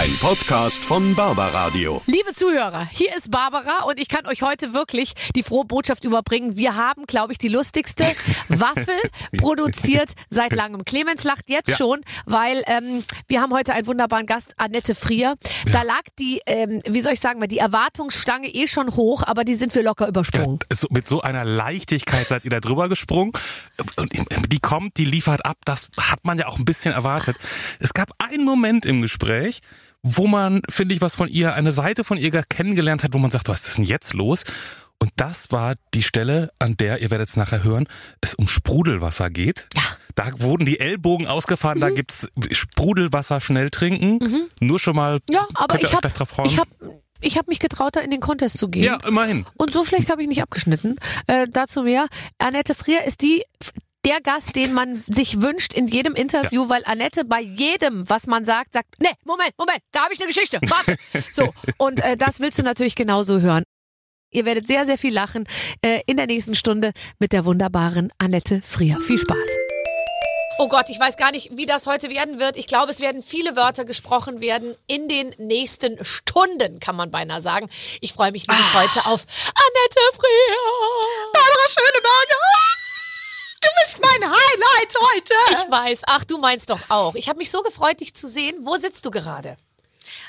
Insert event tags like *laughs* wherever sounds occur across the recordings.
Ein Podcast von Barbaradio. Liebe Zuhörer, hier ist Barbara und ich kann euch heute wirklich die frohe Botschaft überbringen. Wir haben, glaube ich, die lustigste *laughs* Waffel produziert seit langem. Clemens lacht jetzt Ja. schon, weil ähm, wir haben heute einen wunderbaren Gast, Annette Frier. Da lag die, ähm, wie soll ich sagen, mal, die Erwartungsstange eh schon hoch, aber die sind wir locker übersprungen. So, mit so einer Leichtigkeit seid ihr da drüber gesprungen. Und die kommt, die liefert ab. Das hat man ja auch ein bisschen erwartet. Es gab einen Moment im Gespräch, wo man, finde ich, was von ihr, eine Seite von ihr kennengelernt hat, wo man sagt, was ist denn jetzt los? Und das war die Stelle, an der, ihr werdet es nachher hören, es um Sprudelwasser geht. Ja. Da wurden die Ellbogen ausgefahren, da gibt's Sprudelwasser schnell trinken. Nur schon mal, Ja, aber könnt ihr ich habe gleich drauf freuen. ich hab, ich hab mich getraut, da in den Contest zu gehen. ja, immerhin. Und so schlecht habe ich nicht abgeschnitten. Äh, dazu mehr. Annette Frier ist die der Gast, den man sich wünscht in jedem Interview, weil Annette bei jedem, was man sagt, sagt, nee, Moment, Moment, da habe ich eine Geschichte. Warte. *laughs* So, und äh, das willst du natürlich genauso hören. Ihr werdet sehr, sehr viel lachen äh, in der nächsten Stunde mit der wunderbaren Annette Frier. Viel Spaß. Oh Gott, ich weiß gar nicht, wie das heute werden wird. Ich glaube, es werden viele Wörter gesprochen werden in den nächsten Stunden, kann man beinahe sagen. Ich freue mich nämlich heute auf Annette Frier. Barbara Schöneberger! Du bist mein Highlight heute! Ich weiß. Ach, du meinst doch auch. Ich habe mich so gefreut, dich zu sehen. Wo sitzt du gerade?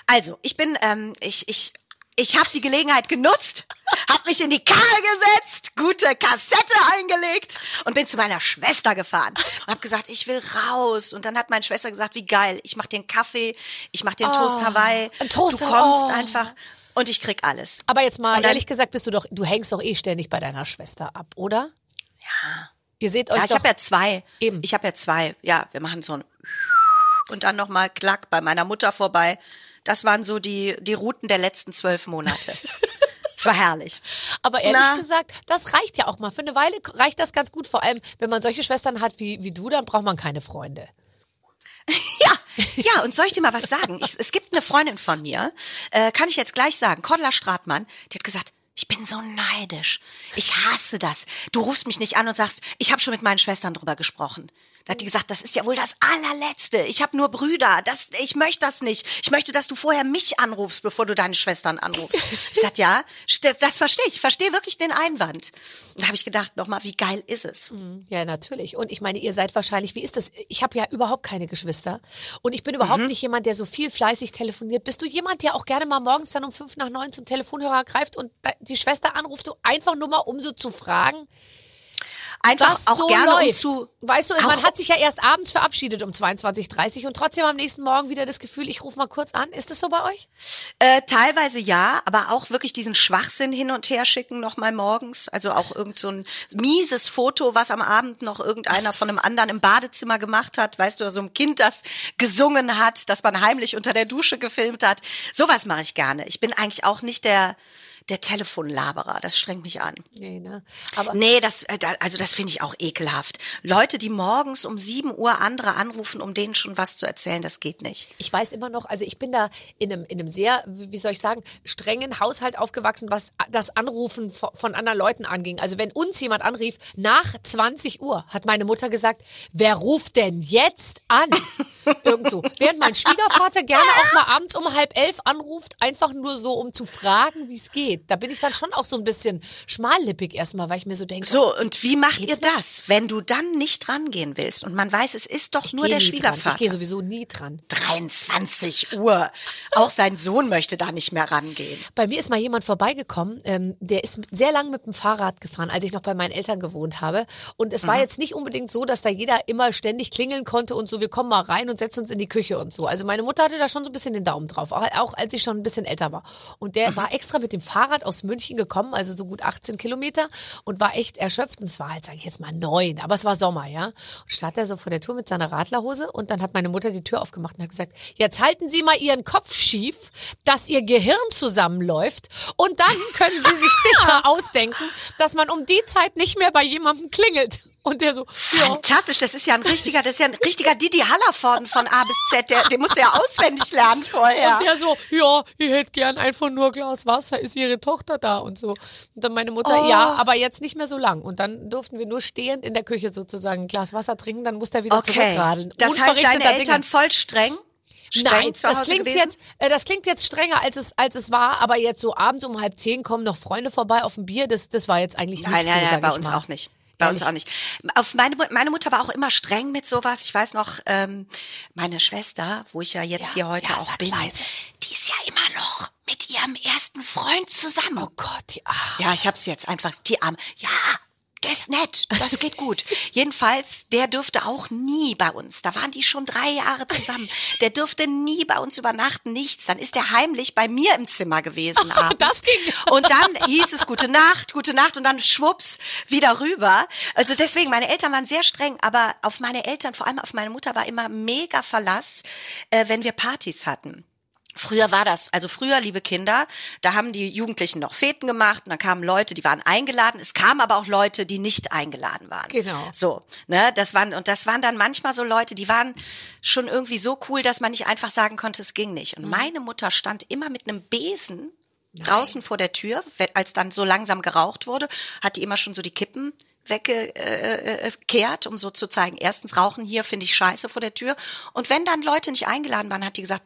Also, ich bin, ähm, ich, ich, ich habe die Gelegenheit genutzt, habe mich in die Karre gesetzt, gute Kassette eingelegt und bin zu meiner Schwester gefahren und habe gesagt, ich will raus. Und dann hat meine Schwester gesagt, wie geil, ich mach dir einen Kaffee, ich mach dir einen Toast Hawaii, ein Toast du kommst oh. einfach und ich krieg alles. Aber jetzt mal dann- ehrlich gesagt, bist du doch, du hängst doch eh ständig bei deiner Schwester ab, oder? Ja. Ihr seht euch Ja, ich habe ja zwei. Eben. Ich habe ja zwei. Ja, wir machen so ein und dann nochmal Klack bei meiner Mutter vorbei. Das waren so die, die Routen der letzten zwölf Monate. *laughs* Es war herrlich. Aber ehrlich Na? gesagt, das reicht ja auch mal. Für eine Weile reicht das ganz gut. Vor allem, wenn man solche Schwestern hat wie, wie du, dann braucht man keine Freunde. *laughs* Ja, ja, und soll ich dir mal was sagen? Ich, es gibt eine Freundin von mir, äh, kann ich jetzt gleich sagen, Cordula Stratmann, die hat gesagt, ich bin so neidisch. Ich hasse das. Du rufst mich nicht an und sagst, ich habe schon mit meinen Schwestern drüber gesprochen. Da hat die gesagt, das ist ja wohl das allerletzte. Ich habe nur Brüder. Das, ich möchte das nicht. Ich möchte, dass du vorher mich anrufst, bevor du deine Schwestern anrufst. Ich sag ja, das verstehe ich. Ich verstehe wirklich den Einwand. Und da habe ich gedacht, nochmal, wie geil ist es? Ja, natürlich. Und ich meine, ihr seid wahrscheinlich, wie ist das? Ich habe ja überhaupt keine Geschwister. Und ich bin überhaupt nicht jemand, der so viel fleißig telefoniert. Bist du jemand, der auch gerne mal morgens dann um fünf nach neun zum Telefonhörer greift und die Schwester anruft, einfach nur mal, um so zu fragen, Einfach was auch so gerne läuft. um zu. weißt du, man hat sich ja erst abends verabschiedet um 22.30 Uhr und trotzdem am nächsten Morgen wieder das Gefühl, ich rufe mal kurz an. Ist das so bei euch? Äh, teilweise ja, aber auch wirklich diesen Schwachsinn hin und her schicken nochmal morgens. Also auch irgend so ein mieses Foto, was am Abend noch irgendeiner von einem anderen im Badezimmer gemacht hat, weißt du, oder so ein Kind, das gesungen hat, das man heimlich unter der Dusche gefilmt hat. Sowas mache ich gerne. Ich bin eigentlich auch nicht der der Telefonlaberer, das strengt mich an. Nee, ne? Aber Nee, das, äh, also das finde ich auch ekelhaft. Leute, die morgens um 7 Uhr andere anrufen, um denen schon was zu erzählen, das geht nicht. ich weiß immer noch, also ich bin da in einem, in einem sehr, wie soll ich sagen, strengen Haushalt aufgewachsen, was das Anrufen von, von anderen Leuten anging. Also wenn uns jemand anrief, nach 20 Uhr, hat meine Mutter gesagt, wer ruft denn jetzt an? *laughs* Irgendso. Während mein Schwiegervater gerne auch mal abends um halb elf anruft, einfach nur so, um zu fragen, wie es geht. Da bin ich dann schon auch so ein bisschen schmallippig erstmal, weil ich mir so denke, So, und wie macht ihr das, wenn du dann nicht rangehen willst und man weiß, es ist doch ich nur der nie dran. Ich Schwiegervater? gehe sowieso nie dran. 23 Uhr. Auch sein Sohn möchte da nicht mehr rangehen. Bei mir ist mal jemand vorbeigekommen, ähm, der ist sehr lang mit dem Fahrrad gefahren, als ich noch bei meinen Eltern gewohnt habe. Und es war jetzt nicht unbedingt so, dass da jeder immer ständig klingeln konnte und so, wir kommen mal rein und setzen uns in die Küche und so. Also meine Mutter hatte da schon so ein bisschen den Daumen drauf, auch, auch als ich schon ein bisschen älter war. Und der war extra mit dem Fahrrad aus München gekommen, also so gut 18 Kilometer und war echt erschöpft. Und es war halt, sage ich jetzt mal, neun, aber es war Sommer, ja. Und stand er so vor der Tour mit seiner Radlerhose und dann hat meine Mutter die Tür aufgemacht und hat gesagt, jetzt halten Sie mal Ihren Kopf schief, dass Ihr Gehirn zusammenläuft und dann können Sie sich *laughs* sicher ausdenken, dass man um die Zeit nicht mehr bei jemandem klingelt. Und der so, ja. Fantastisch, das ist ja ein richtiger, das ist ja ein richtiger Didi Hallervorden von A bis Z, der, den musst du ja auswendig lernen vorher. Und der so, ja, ich hätte gern einfach nur ein Glas Wasser, ist ihre Tochter da und so. Und dann meine Mutter, Oh. ja, aber jetzt nicht mehr so lang. Und dann durften wir nur stehend in der Küche sozusagen ein Glas Wasser trinken, dann musste er wieder Okay. zurückradeln. Das heißt, deine Eltern Dinge. voll streng? Streng Nein, zu das Hause klingt, gewesen? jetzt, äh, das klingt jetzt strenger, als es, als es war, aber jetzt so abends um halb zehn kommen noch Freunde vorbei auf ein Bier, das, das war jetzt eigentlich Nein, nicht nein, so, nein, sag bei uns mal. auch nicht. Bei uns auch nicht. Auf meine, meine Mutter war auch immer streng mit sowas. Ich weiß noch, ähm, meine Schwester, wo ich ja jetzt Ja, hier heute ja, auch bin, leise. die ist ja immer noch mit ihrem ersten Freund zusammen. Oh Gott, die ah. Ja, ich hab's jetzt einfach, die Arme. Ja, der ist nett, das geht gut. *laughs* Jedenfalls, der dürfte auch nie bei uns. Da waren die schon drei Jahre zusammen. Der dürfte nie bei uns übernachten, nichts. Dann ist er heimlich bei mir im Zimmer gewesen *laughs* abends. Das ging. Und dann hieß es gute Nacht, gute Nacht und dann schwupps wieder rüber. Also deswegen, meine Eltern waren sehr streng, aber auf meine Eltern, vor allem auf meine Mutter war immer mega Verlass, äh, wenn wir Partys hatten. Früher war das, also früher, liebe Kinder, da haben die Jugendlichen noch Feten gemacht und dann kamen Leute, die waren eingeladen. Es kamen aber auch Leute, die nicht eingeladen waren. Genau. So, ne, das waren, und das waren dann manchmal so Leute, die waren schon irgendwie so cool, dass man nicht einfach sagen konnte, es ging nicht. Und meine Mutter stand immer mit einem Besen draußen vor der Tür, als dann so langsam geraucht wurde, hat die immer schon so die Kippen weggekehrt, um so zu zeigen, erstens rauchen hier finde ich scheiße vor der Tür. Und wenn dann Leute nicht eingeladen waren, hat die gesagt,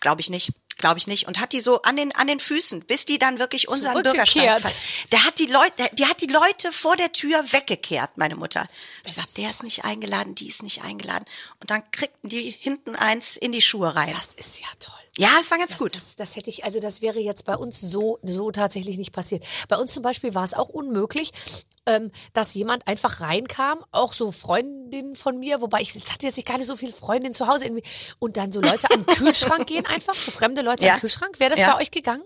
glaube ich nicht, glaube ich nicht. Und hat die so an den, an den Füßen, bis die dann wirklich unseren. Bürgersteig. Der hat die Leute, die hat die Leute vor der Tür weggekehrt, meine Mutter. Ich gesagt, der ist nicht eingeladen, die ist nicht eingeladen. Und dann kriegten die hinten eins in die Schuhe rein. Das ist ja toll. Ja, das war ganz Das, gut. Das, das hätte ich, also das wäre jetzt bei uns so, so tatsächlich nicht passiert. Bei uns zum Beispiel war es auch unmöglich, ähm, dass jemand einfach reinkam, auch so Freundinnen von mir, wobei ich jetzt hatte jetzt nicht gar nicht so viele Freundinnen zu Hause irgendwie, und dann so Leute den Kühlschrank gehen einfach, so fremde Leute Ja. den Kühlschrank. Wäre das Ja. bei euch gegangen?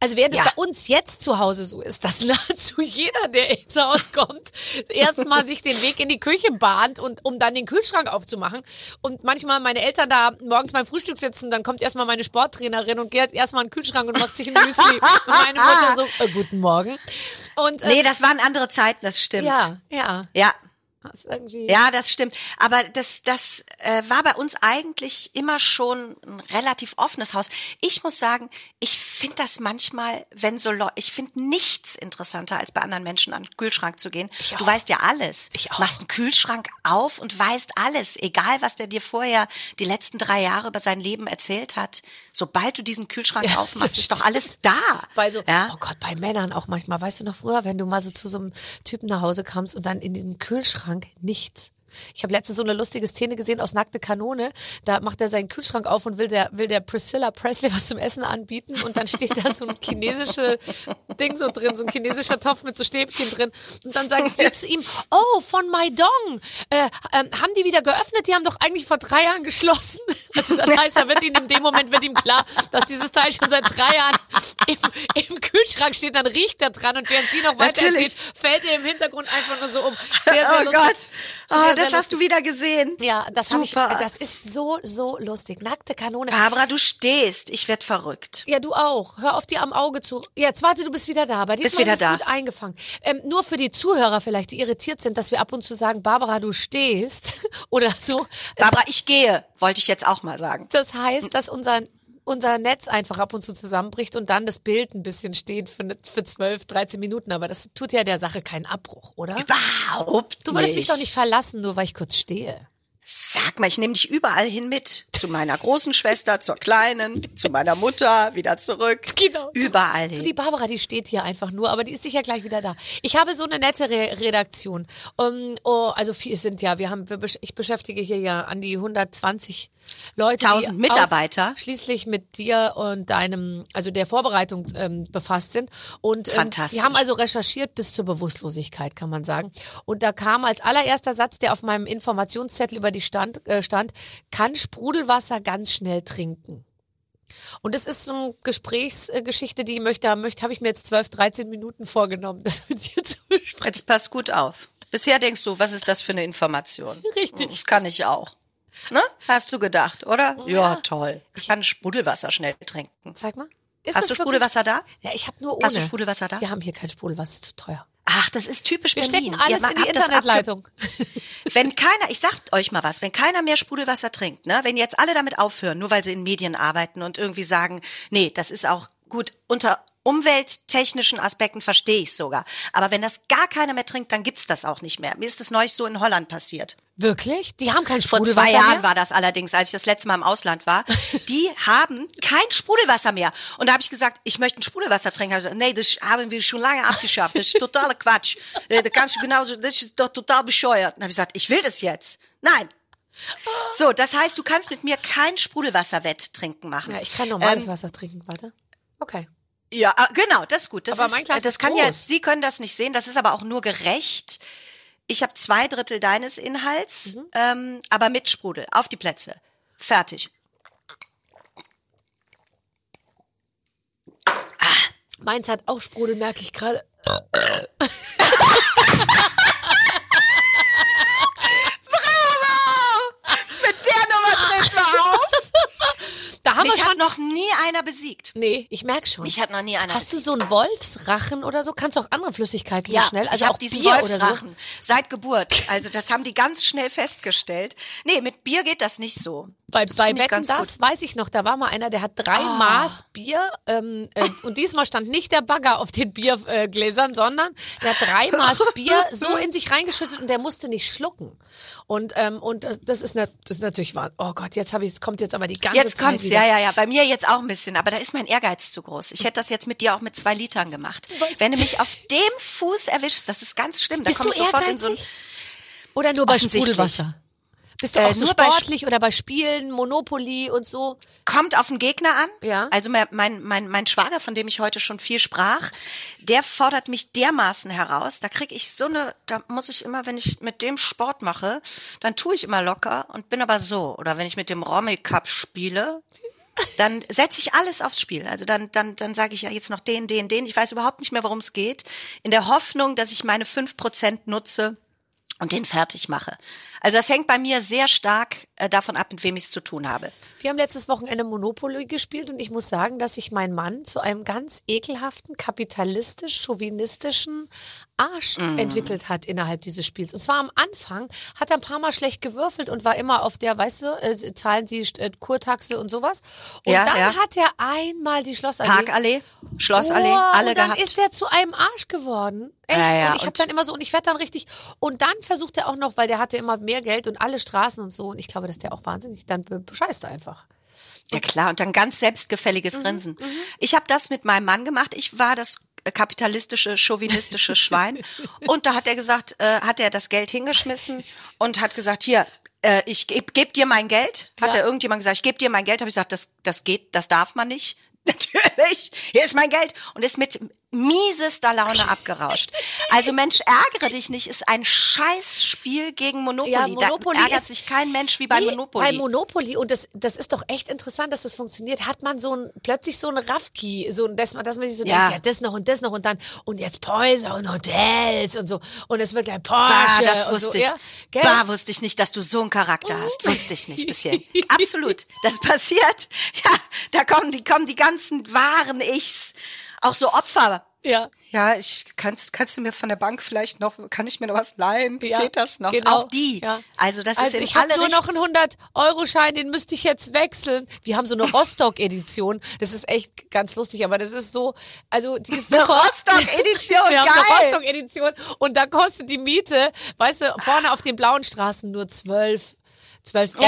Also während Ja. es bei uns jetzt zu Hause so ist, dass *laughs* nahezu jeder, der ins Haus kommt, erstmal sich den Weg in die Küche bahnt und um dann den Kühlschrank aufzumachen. Und manchmal meine Eltern da morgens beim Frühstück sitzen, dann kommt erstmal meine Sporttrainerin und geht erstmal in den Kühlschrank und macht sich ein Müsli. und meine Mutter so, äh, guten Morgen. Und äh, Nee, das waren andere Zeiten, das stimmt. ja, ja. Ja, Das Ja, das stimmt. Aber das, das äh, war bei uns eigentlich immer schon ein relativ offenes Haus. Ich muss sagen, ich finde das manchmal, wenn so Leute, ich finde nichts interessanter, als bei anderen Menschen an den Kühlschrank zu gehen. Ich Du auch. weißt ja alles. Ich auch. Machst einen Kühlschrank auf und weißt alles, egal was der dir vorher die letzten drei Jahre über sein Leben erzählt hat. Sobald du diesen Kühlschrank Ja, aufmachst, ist doch alles da. Bei so, ja? oh Gott, bei Männern auch manchmal. Weißt du noch früher, wenn du mal so zu so einem Typen nach Hause kamst und dann in diesem Kühlschrank nichts. Ich habe letztens so eine lustige Szene gesehen aus Nackte Kanone. Da macht er seinen Kühlschrank auf und will der, will der Priscilla Presley was zum Essen anbieten. Und dann steht da so ein chinesische *laughs* Ding so drin, so ein chinesischer Topf mit so Stäbchen drin. Und dann sagt sie zu ihm, *laughs* oh, von Maidong. Äh, ähm, haben die wieder geöffnet? Die haben doch eigentlich vor drei Jahren geschlossen. Also das heißt, da wird ihm in dem Moment wird ihm klar, dass dieses Teil schon seit drei Jahren im, im Kühlschrank steht. Dann riecht er dran und während sie noch weiter Natürlich. erzählt, fällt er im Hintergrund einfach nur so um. *laughs* Sehr, sehr oh lustig. Gott, oh, das hast du wieder gesehen. Ja, das, hab ich, Super. das ist so, so lustig. Nackte Kanone. Barbara, du stehst. Ich werd verrückt. Ja, du auch. Hör auf dir am Auge zu. Jetzt warte, du bist wieder da. Bei Bist diesmal wieder ist da. gut eingefangen. Ähm, nur für die Zuhörer vielleicht, die irritiert sind, dass wir ab und zu sagen, Barbara, du stehst *laughs* oder so. Barbara, ich gehe, wollte ich jetzt auch mal sagen. das heißt, dass unser unser Netz einfach ab und zu zusammenbricht und dann das Bild ein bisschen steht für, ne- für 12, 13 Minuten. Aber das tut ja der Sache keinen Abbruch, oder? Überhaupt Du würdest mich doch nicht verlassen, nur weil ich kurz stehe. Sag mal, ich nehme dich überall hin mit. Zu meiner großen Schwester, zur kleinen, zu meiner Mutter, wieder zurück. *laughs* Genau. Überall Du, hin. die Barbara, die steht hier einfach nur, aber die ist sicher gleich wieder da. Ich habe so eine nette Re Redaktion. Um, oh, also viel sind ja, wir haben, wir, ich beschäftige hier ja an die 120 Leute, 1000 die Mitarbeiter. schließlich mit dir und deinem, also der Vorbereitung ähm, befasst sind. Und ähm, Fantastisch. die haben also recherchiert bis zur Bewusstlosigkeit, kann man sagen. Und da kam als allererster Satz, der auf meinem Informationszettel über die stand, äh, stand, kann Sprudelwasser ganz schnell trinken. Und das ist so eine Gesprächsgeschichte, die möchte, möchte habe ich mir jetzt 12, 13 Minuten vorgenommen, *laughs* das mit dir zu besprechen. Jetzt pass gut auf. Bisher denkst du, was ist das für eine Information? Richtig. Das kann ich auch. Ne? Hast du gedacht, oder? Ja, toll. Ich kann Sprudelwasser schnell trinken. Zeig mal. Ist Hast du Sprudelwasser da? Ja, ich habe nur ohne. Hast du Sprudelwasser da? Wir haben hier kein Sprudelwasser, ist zu teuer. Ach, das ist typisch Wir Berlin. stecken alles in die Internetleitung. Wenn keiner, ich sag euch mal was, wenn keiner mehr Sprudelwasser trinkt, ne, wenn jetzt alle damit aufhören, nur weil sie in Medien arbeiten und irgendwie sagen, nee, das ist auch gut unter umwelttechnischen Aspekten verstehe ich sogar. Aber wenn das gar keiner mehr trinkt, dann gibt's das auch nicht mehr. Mir ist das neulich so in Holland passiert. Wirklich? Die haben kein Vor Sprudelwasser zwei Jahren mehr? war das allerdings, als ich das letzte Mal im Ausland war. *laughs* Die haben kein Sprudelwasser mehr. Und da habe ich gesagt, ich möchte ein Sprudelwasser trinken. Gesagt, nee, das haben wir schon lange abgeschafft. Das ist totaler Quatsch. Äh, Da kannst du genauso, das ist doch total bescheuert. Und habe ich gesagt, ich will das jetzt. Nein. So, das heißt, du kannst mit mir kein Sprudelwasser-Wetttrinken machen. Ja, ich kann normales Ähm, Wasser trinken, warte. Okay. Ja, ah, genau, das ist gut. Das Aber ist, mein Glas das ist kann groß. ja, Sie können das nicht sehen, das ist aber auch nur gerecht. Ich habe zwei Drittel deines Inhalts, Mhm. ähm, aber mit Sprudel. Auf die Plätze. Fertig. Meins hat auch Sprudel, merke ich gerade. *laughs* Mit der Nummer treten wir auf. Da haben Mich wir hat noch nie einer besiegt. Nee, ich merke schon. Mich hat noch nie einer Hast du so einen Wolfsrachen oder so? Kannst du auch andere Flüssigkeiten ja, so schnell? Also ich habe diesen Bier oder Wolfsrachen seit Geburt. Also das haben die ganz schnell festgestellt. Nee, mit Bier geht das nicht so. Bei, Das bei Wetten das gut. Weiß ich noch, da war mal einer, der hat drei Maß Bier ähm, äh, *laughs* und diesmal stand nicht der Bagger auf den Biergläsern, äh, sondern der hat drei Maß Bier so in sich reingeschüttet und der musste nicht schlucken. Und ähm, und das das ist, das ist natürlich wahr. Oh Gott, jetzt habe ich, es kommt jetzt aber die ganze Jetzt Zeit kommt's, wieder. ja, ja, ja. Bei mir jetzt auch ein bisschen, aber da ist mein Ehrgeiz zu groß. Ich hätte das jetzt mit dir auch mit zwei Litern gemacht. Wenn du mich auf dem Fuß erwischst, das ist ganz schlimm. Da Bist komm du ich sofort in so ein, ehrgeizig? Oder nur bei. Sprudelwasser? Bist du Äh, auch so nur bei Sp- sportlich oder bei Spielen, Monopoly und so? kommt auf den Gegner an. Ja. Also mein, mein, mein, Schwager, von dem ich heute schon viel sprach, der fordert mich dermaßen heraus. Da krieg ich so eine, da muss ich immer, wenn ich mit dem Sport mache, dann tue ich immer locker und bin aber so. Oder wenn ich mit dem Romy Cup spiele, dann setze ich alles aufs Spiel. Also dann, dann, dann sage ich ja jetzt noch den, den, den. Ich weiß überhaupt nicht mehr, worum es geht. In der Hoffnung, dass ich meine 5% nutze und den fertig mache. Also das hängt bei mir sehr stark äh, davon ab, mit wem ich es zu tun habe. Wir haben letztes Wochenende Monopoly gespielt und ich muss sagen, dass sich mein Mann zu einem ganz ekelhaften, kapitalistisch-chauvinistischen Arsch Mm. entwickelt hat innerhalb dieses Spiels. Und zwar am Anfang hat er ein paar Mal schlecht gewürfelt und war immer auf der, weißt du, äh, zahlen Sie äh, Kurtaxe und sowas. Und Ja, dann ja. hat er einmal die Schlossallee. Parkallee, Schlossallee, Oh, alle und dann gehabt. ist er zu einem Arsch geworden. Echt? Ja, und ich habe dann immer so, und ich werde dann richtig, und dann versucht er auch noch, weil der hatte immer mehr Geld und alle Straßen und so, und ich glaube, dass der auch wahnsinnig, dann be- bescheißt er einfach. ja klar, und dann ganz selbstgefälliges Mhm, Grinsen. Ich habe das mit meinem Mann gemacht. Ich war das äh, kapitalistische, chauvinistische *laughs* Schwein. Und da hat er gesagt, äh, hat er das Geld hingeschmissen und hat gesagt, hier, äh, ich geb, geb dir mein Geld. Hat Ja. er irgendjemand gesagt, ich geb dir mein Geld. Habe ich gesagt, das, das geht, das darf man nicht. *laughs* Natürlich, hier ist mein Geld. Und ist mit miesester Laune *laughs* abgerauscht. Also Mensch, ärgere dich nicht, ist ein Scheißspiel gegen Monopoly. Ja, Monopoly da ärgert sich kein Mensch wie bei Monopoly. Bei Monopoly, und das, das ist doch echt interessant, dass das funktioniert, hat man so ein, plötzlich so ein Raffki, so ein, dass man, dass man sich so Ja. denkt, ja, das noch und das noch und dann, und jetzt Häuser und Hotels und so. Und es wird gleich Porsche. das und wusste so, ich. Ja, da wusste ich nicht, dass du so einen Charakter hast. Wusste ich nicht bis hierhin. *laughs* Absolut. Das passiert. Ja, da kommen die, kommen die ganzen wahren Ichs. Auch so Opfer. ja. Ja, ich kannst, kannst du mir von der Bank vielleicht noch, kann ich mir noch was leihen? Ja, Geht das noch? genau, Auch die. ja. Also das Also ist in ich habe alle nur noch einen 100-Euro-Schein, den müsste ich jetzt wechseln. Wir haben so eine *laughs* Rostock-Edition. Das ist echt ganz lustig, aber das ist so, also die ist Eine super. Rostock-Edition, *laughs* Wir haben eine geil. Rostock-Edition und da kostet die Miete, weißt du, vorne auf den blauen Straßen nur 12, 12 M.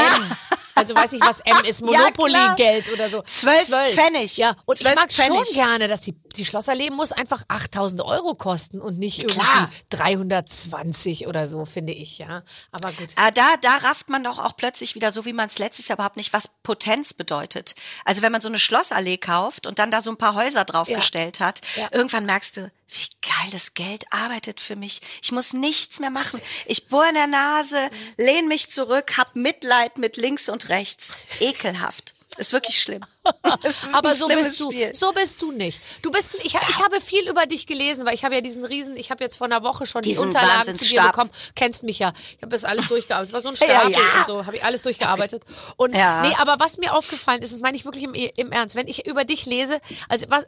Also weiß nicht, was M ist, *laughs* Ja. Monopoly-Geld oder so. 12 Pfennig. Ja, und 12 ich mag Pfennig. schon gerne, dass die, die Schlossallee muss einfach 8000 Euro kosten und nicht irgendwie Klar. 320 oder so, finde ich, ja. Aber gut. Ah, da, da rafft man doch auch plötzlich wieder, so wie man es letztes Jahr überhaupt nicht, was Potenz bedeutet. Also wenn man so eine Schlossallee kauft und dann da so ein paar Häuser draufgestellt hat, Ja. irgendwann merkst du, wie geil das Geld arbeitet für mich. Ich muss nichts mehr machen. Ich bohr in der Nase, lehn mich zurück, hab Mitleid mit links und rechts. Ekelhaft. Ist wirklich schlimm. *laughs* Ist Aber so bist du. Spiel. So bist du nicht. Du bist, ich, ich habe viel über dich gelesen, weil ich habe ja diesen Riesen, ich habe jetzt vor einer Woche schon die Diesen Unterlagen zu dir bekommen. Kennst mich ja. Ich habe das alles durchgearbeitet. Es war so ein *laughs* Ja, Stapel ja. und so, habe ich alles durchgearbeitet. Und Ja. nee, aber was mir aufgefallen ist, das meine ich wirklich im, im Ernst, wenn ich über dich lese, also was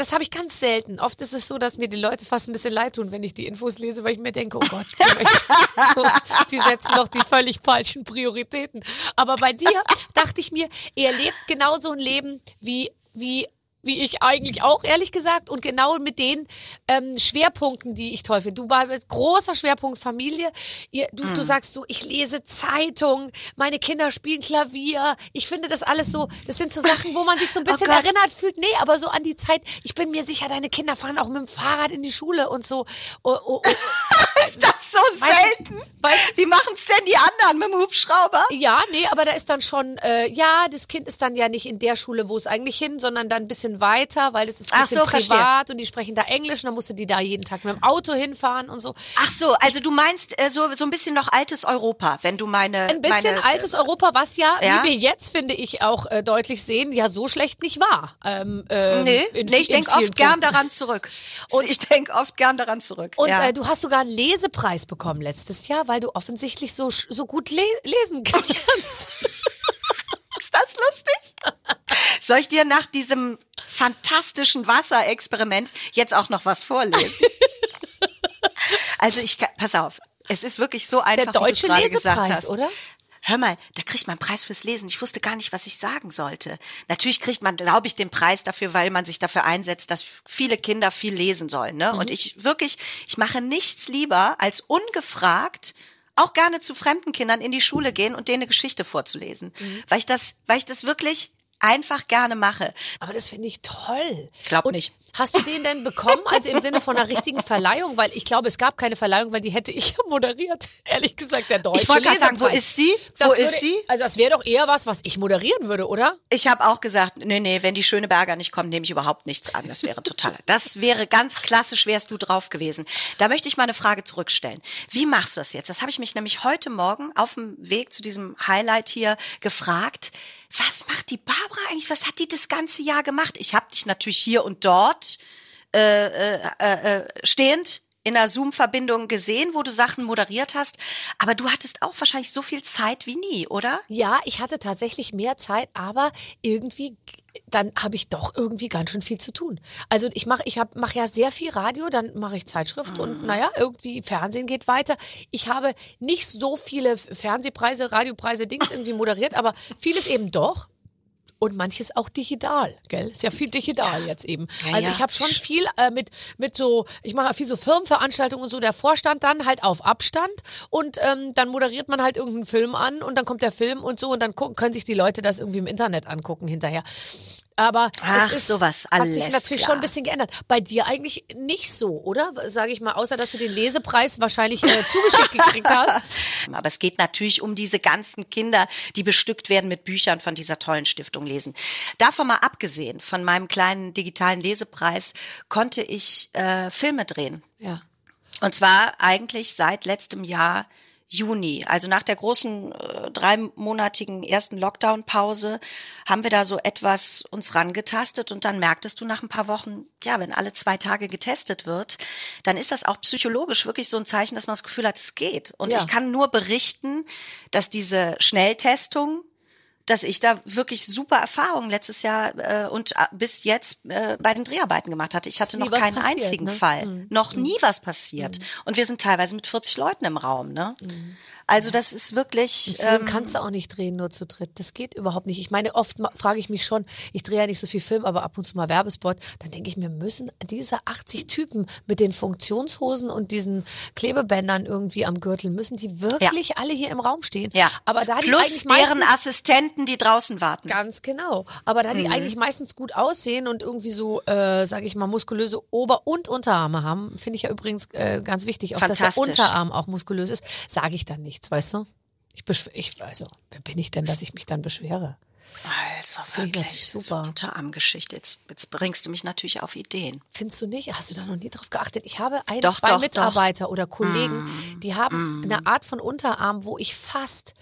das habe ich ganz selten. Oft ist es so, dass mir die Leute fast ein bisschen leid tun, wenn ich die Infos lese, weil ich mir denke, oh Gott, *laughs* so, die setzen doch die völlig falschen Prioritäten. Aber bei dir dachte ich mir, er lebt genauso ein Leben wie wie wie ich eigentlich auch, ehrlich gesagt, und genau mit den ähm, Schwerpunkten, die ich finde. Du warst großer Schwerpunkt Familie. Ihr, du, Hm. du sagst so, ich lese Zeitung, meine Kinder spielen Klavier. Ich finde das alles so, das sind so Sachen, wo man sich so ein *laughs* bisschen Oh erinnert fühlt. Nee, aber so an die Zeit, ich bin mir sicher, deine Kinder fahren auch mit dem Fahrrad in die Schule und so. Oh, oh, oh. *laughs* *laughs* Ist das so selten? weißt- Wie machen es denn die anderen mit dem Hubschrauber? Ja, nee, aber da ist dann schon, äh, ja, das Kind ist dann ja nicht in der Schule, wo es eigentlich hin, sondern dann ein bisschen weiter, weil es ist ein Ach bisschen so, verstehe. privat und die sprechen da Englisch und dann musst du die da jeden Tag mit dem Auto hinfahren und so. Ach so, also du meinst äh, so, so ein bisschen noch altes Europa, wenn du meine... Ein bisschen meine, altes Europa, was ja, Ja? wie wir jetzt, finde ich, auch äh, deutlich sehen, ja so schlecht nicht war. Ähm, ähm, Nee, in- nee ich denke oft gern Punkten. daran zurück. Und ich denke oft gern daran zurück. Und ja. äh, du hast sogar einen Lesepreis bekommen letztes Jahr, weil du offensichtlich so, so gut le lesen *laughs* kannst. Ist das lustig? Soll ich dir nach diesem fantastischen Wasserexperiment jetzt auch noch was vorlesen? also ich, pass auf, es ist wirklich so einfach, Der wie deutsche du gerade gesagt hast. oder? Hör mal, da kriegt man einen Preis fürs Lesen. Ich wusste gar nicht, was ich sagen sollte. Natürlich kriegt man, glaube ich, den Preis dafür, weil man sich dafür einsetzt, dass viele Kinder viel lesen sollen. Ne? Mhm. Und ich wirklich, ich mache nichts lieber, als ungefragt auch gerne zu fremden Kindern in die Schule gehen und denen eine Geschichte vorzulesen. Mhm. Weil ich das, weil ich das wirklich einfach gerne mache. Aber das finde ich toll. Ich glaub Und nicht. Hast du den denn bekommen, also im Sinne von einer richtigen Verleihung? Weil ich glaube, es gab keine Verleihung, weil die hätte ich ja moderiert. Ehrlich gesagt, der deutsche Ich wollte gerade sagen, wo ist sie? Das wo würde, ist sie? Also das wäre doch eher was, was ich moderieren würde, oder? Ich habe auch gesagt, nee, nee, wenn die Schöneberger nicht kommen, nehme ich überhaupt nichts an. Das wäre total. Das wäre ganz klassisch, wärst du drauf gewesen. Da möchte ich mal eine Frage zurückstellen. Wie machst du das jetzt? Das habe ich mich nämlich heute Morgen auf dem Weg zu diesem Highlight hier gefragt. Was macht die Barbara eigentlich? Was hat die das ganze Jahr gemacht? Ich habe dich natürlich hier und dort äh, äh, äh, stehend in einer Zoom-Verbindung gesehen, wo du Sachen moderiert hast. Aber du hattest auch wahrscheinlich so viel Zeit wie nie, oder? Ja, ich hatte tatsächlich mehr Zeit, aber irgendwie dann habe ich doch irgendwie ganz schön viel zu tun. Also ich mache ich hab, mach ja sehr viel Radio, dann mache ich Zeitschrift und naja, irgendwie Fernsehen geht weiter. Ich habe nicht so viele Fernsehpreise, Radiopreise, Dings irgendwie moderiert, aber vieles eben doch. Und manches auch digital, gell? Ist ja viel digital jetzt eben. Ja, also ja. ich habe schon viel äh, mit mit so, ich mache viel so Firmenveranstaltungen und so. Der Vorstand dann halt auf Abstand und ähm, dann moderiert man halt irgendeinen Film an und dann kommt der Film und so und dann gucken, können sich die Leute das irgendwie im Internet angucken hinterher. Aber Ach, ist, sowas, hat sich alles natürlich klar. schon ein bisschen geändert. Bei dir eigentlich nicht so, oder? Sage ich mal, außer dass du den Lesepreis wahrscheinlich äh, zugeschickt gekriegt hast. *laughs* Aber es geht natürlich um diese ganzen Kinder, die bestückt werden mit Büchern von dieser tollen Stiftung lesen. Davon mal abgesehen, von meinem kleinen digitalen Lesepreis, konnte ich äh, Filme drehen. Ja. Und zwar eigentlich seit letztem Jahr Juni. Also nach der großen äh, dreimonatigen ersten Lockdown-Pause haben wir da so etwas uns rangetastet und dann merktest du nach ein paar Wochen, ja, wenn alle zwei Tage getestet wird, dann ist das auch psychologisch wirklich so ein Zeichen, dass man das Gefühl hat, es geht. Und Ja. ich kann nur berichten, dass diese Schnelltestung dass ich da wirklich super Erfahrungen letztes Jahr äh, und äh, bis jetzt äh, bei den Dreharbeiten gemacht hatte. Ich hatte noch keinen passiert, einzigen ne? Fall. Noch nie was passiert. Und wir sind teilweise mit 40 Leuten im Raum. Ne? Also das ist wirklich. Film Ähm, kannst du auch nicht drehen, nur zu dritt. Das geht überhaupt nicht. Ich meine, oft frage ich mich schon, ich drehe ja nicht so viel Film, aber ab und zu mal Werbespot. Dann denke ich mir, müssen diese 80 Typen mit den Funktionshosen und diesen Klebebändern irgendwie am Gürtel, müssen die wirklich alle hier im Raum stehen? ja. Aber da die Plus eigentlich deren Assistenten, die draußen warten. Ganz genau. Aber da die Mhm. eigentlich meistens gut aussehen und irgendwie so, äh, sage ich mal, muskulöse Ober- und Unterarme haben, finde ich ja übrigens äh, ganz wichtig, auch dass der. Unterarm auch muskulös ist, sage ich dann nichts, weißt du? Ich, ich also, wer bin ich denn, dass ich mich dann beschwere? Also wirklich. So super. Unterarmgeschichte. Jetzt, jetzt bringst du mich natürlich auf Ideen. Findest du nicht? Hast du da noch nie drauf geachtet? Ich habe ein, Doch, zwei doch, Mm. Mitarbeiter oder Kollegen, die haben eine Art von Unterarm, wo ich fast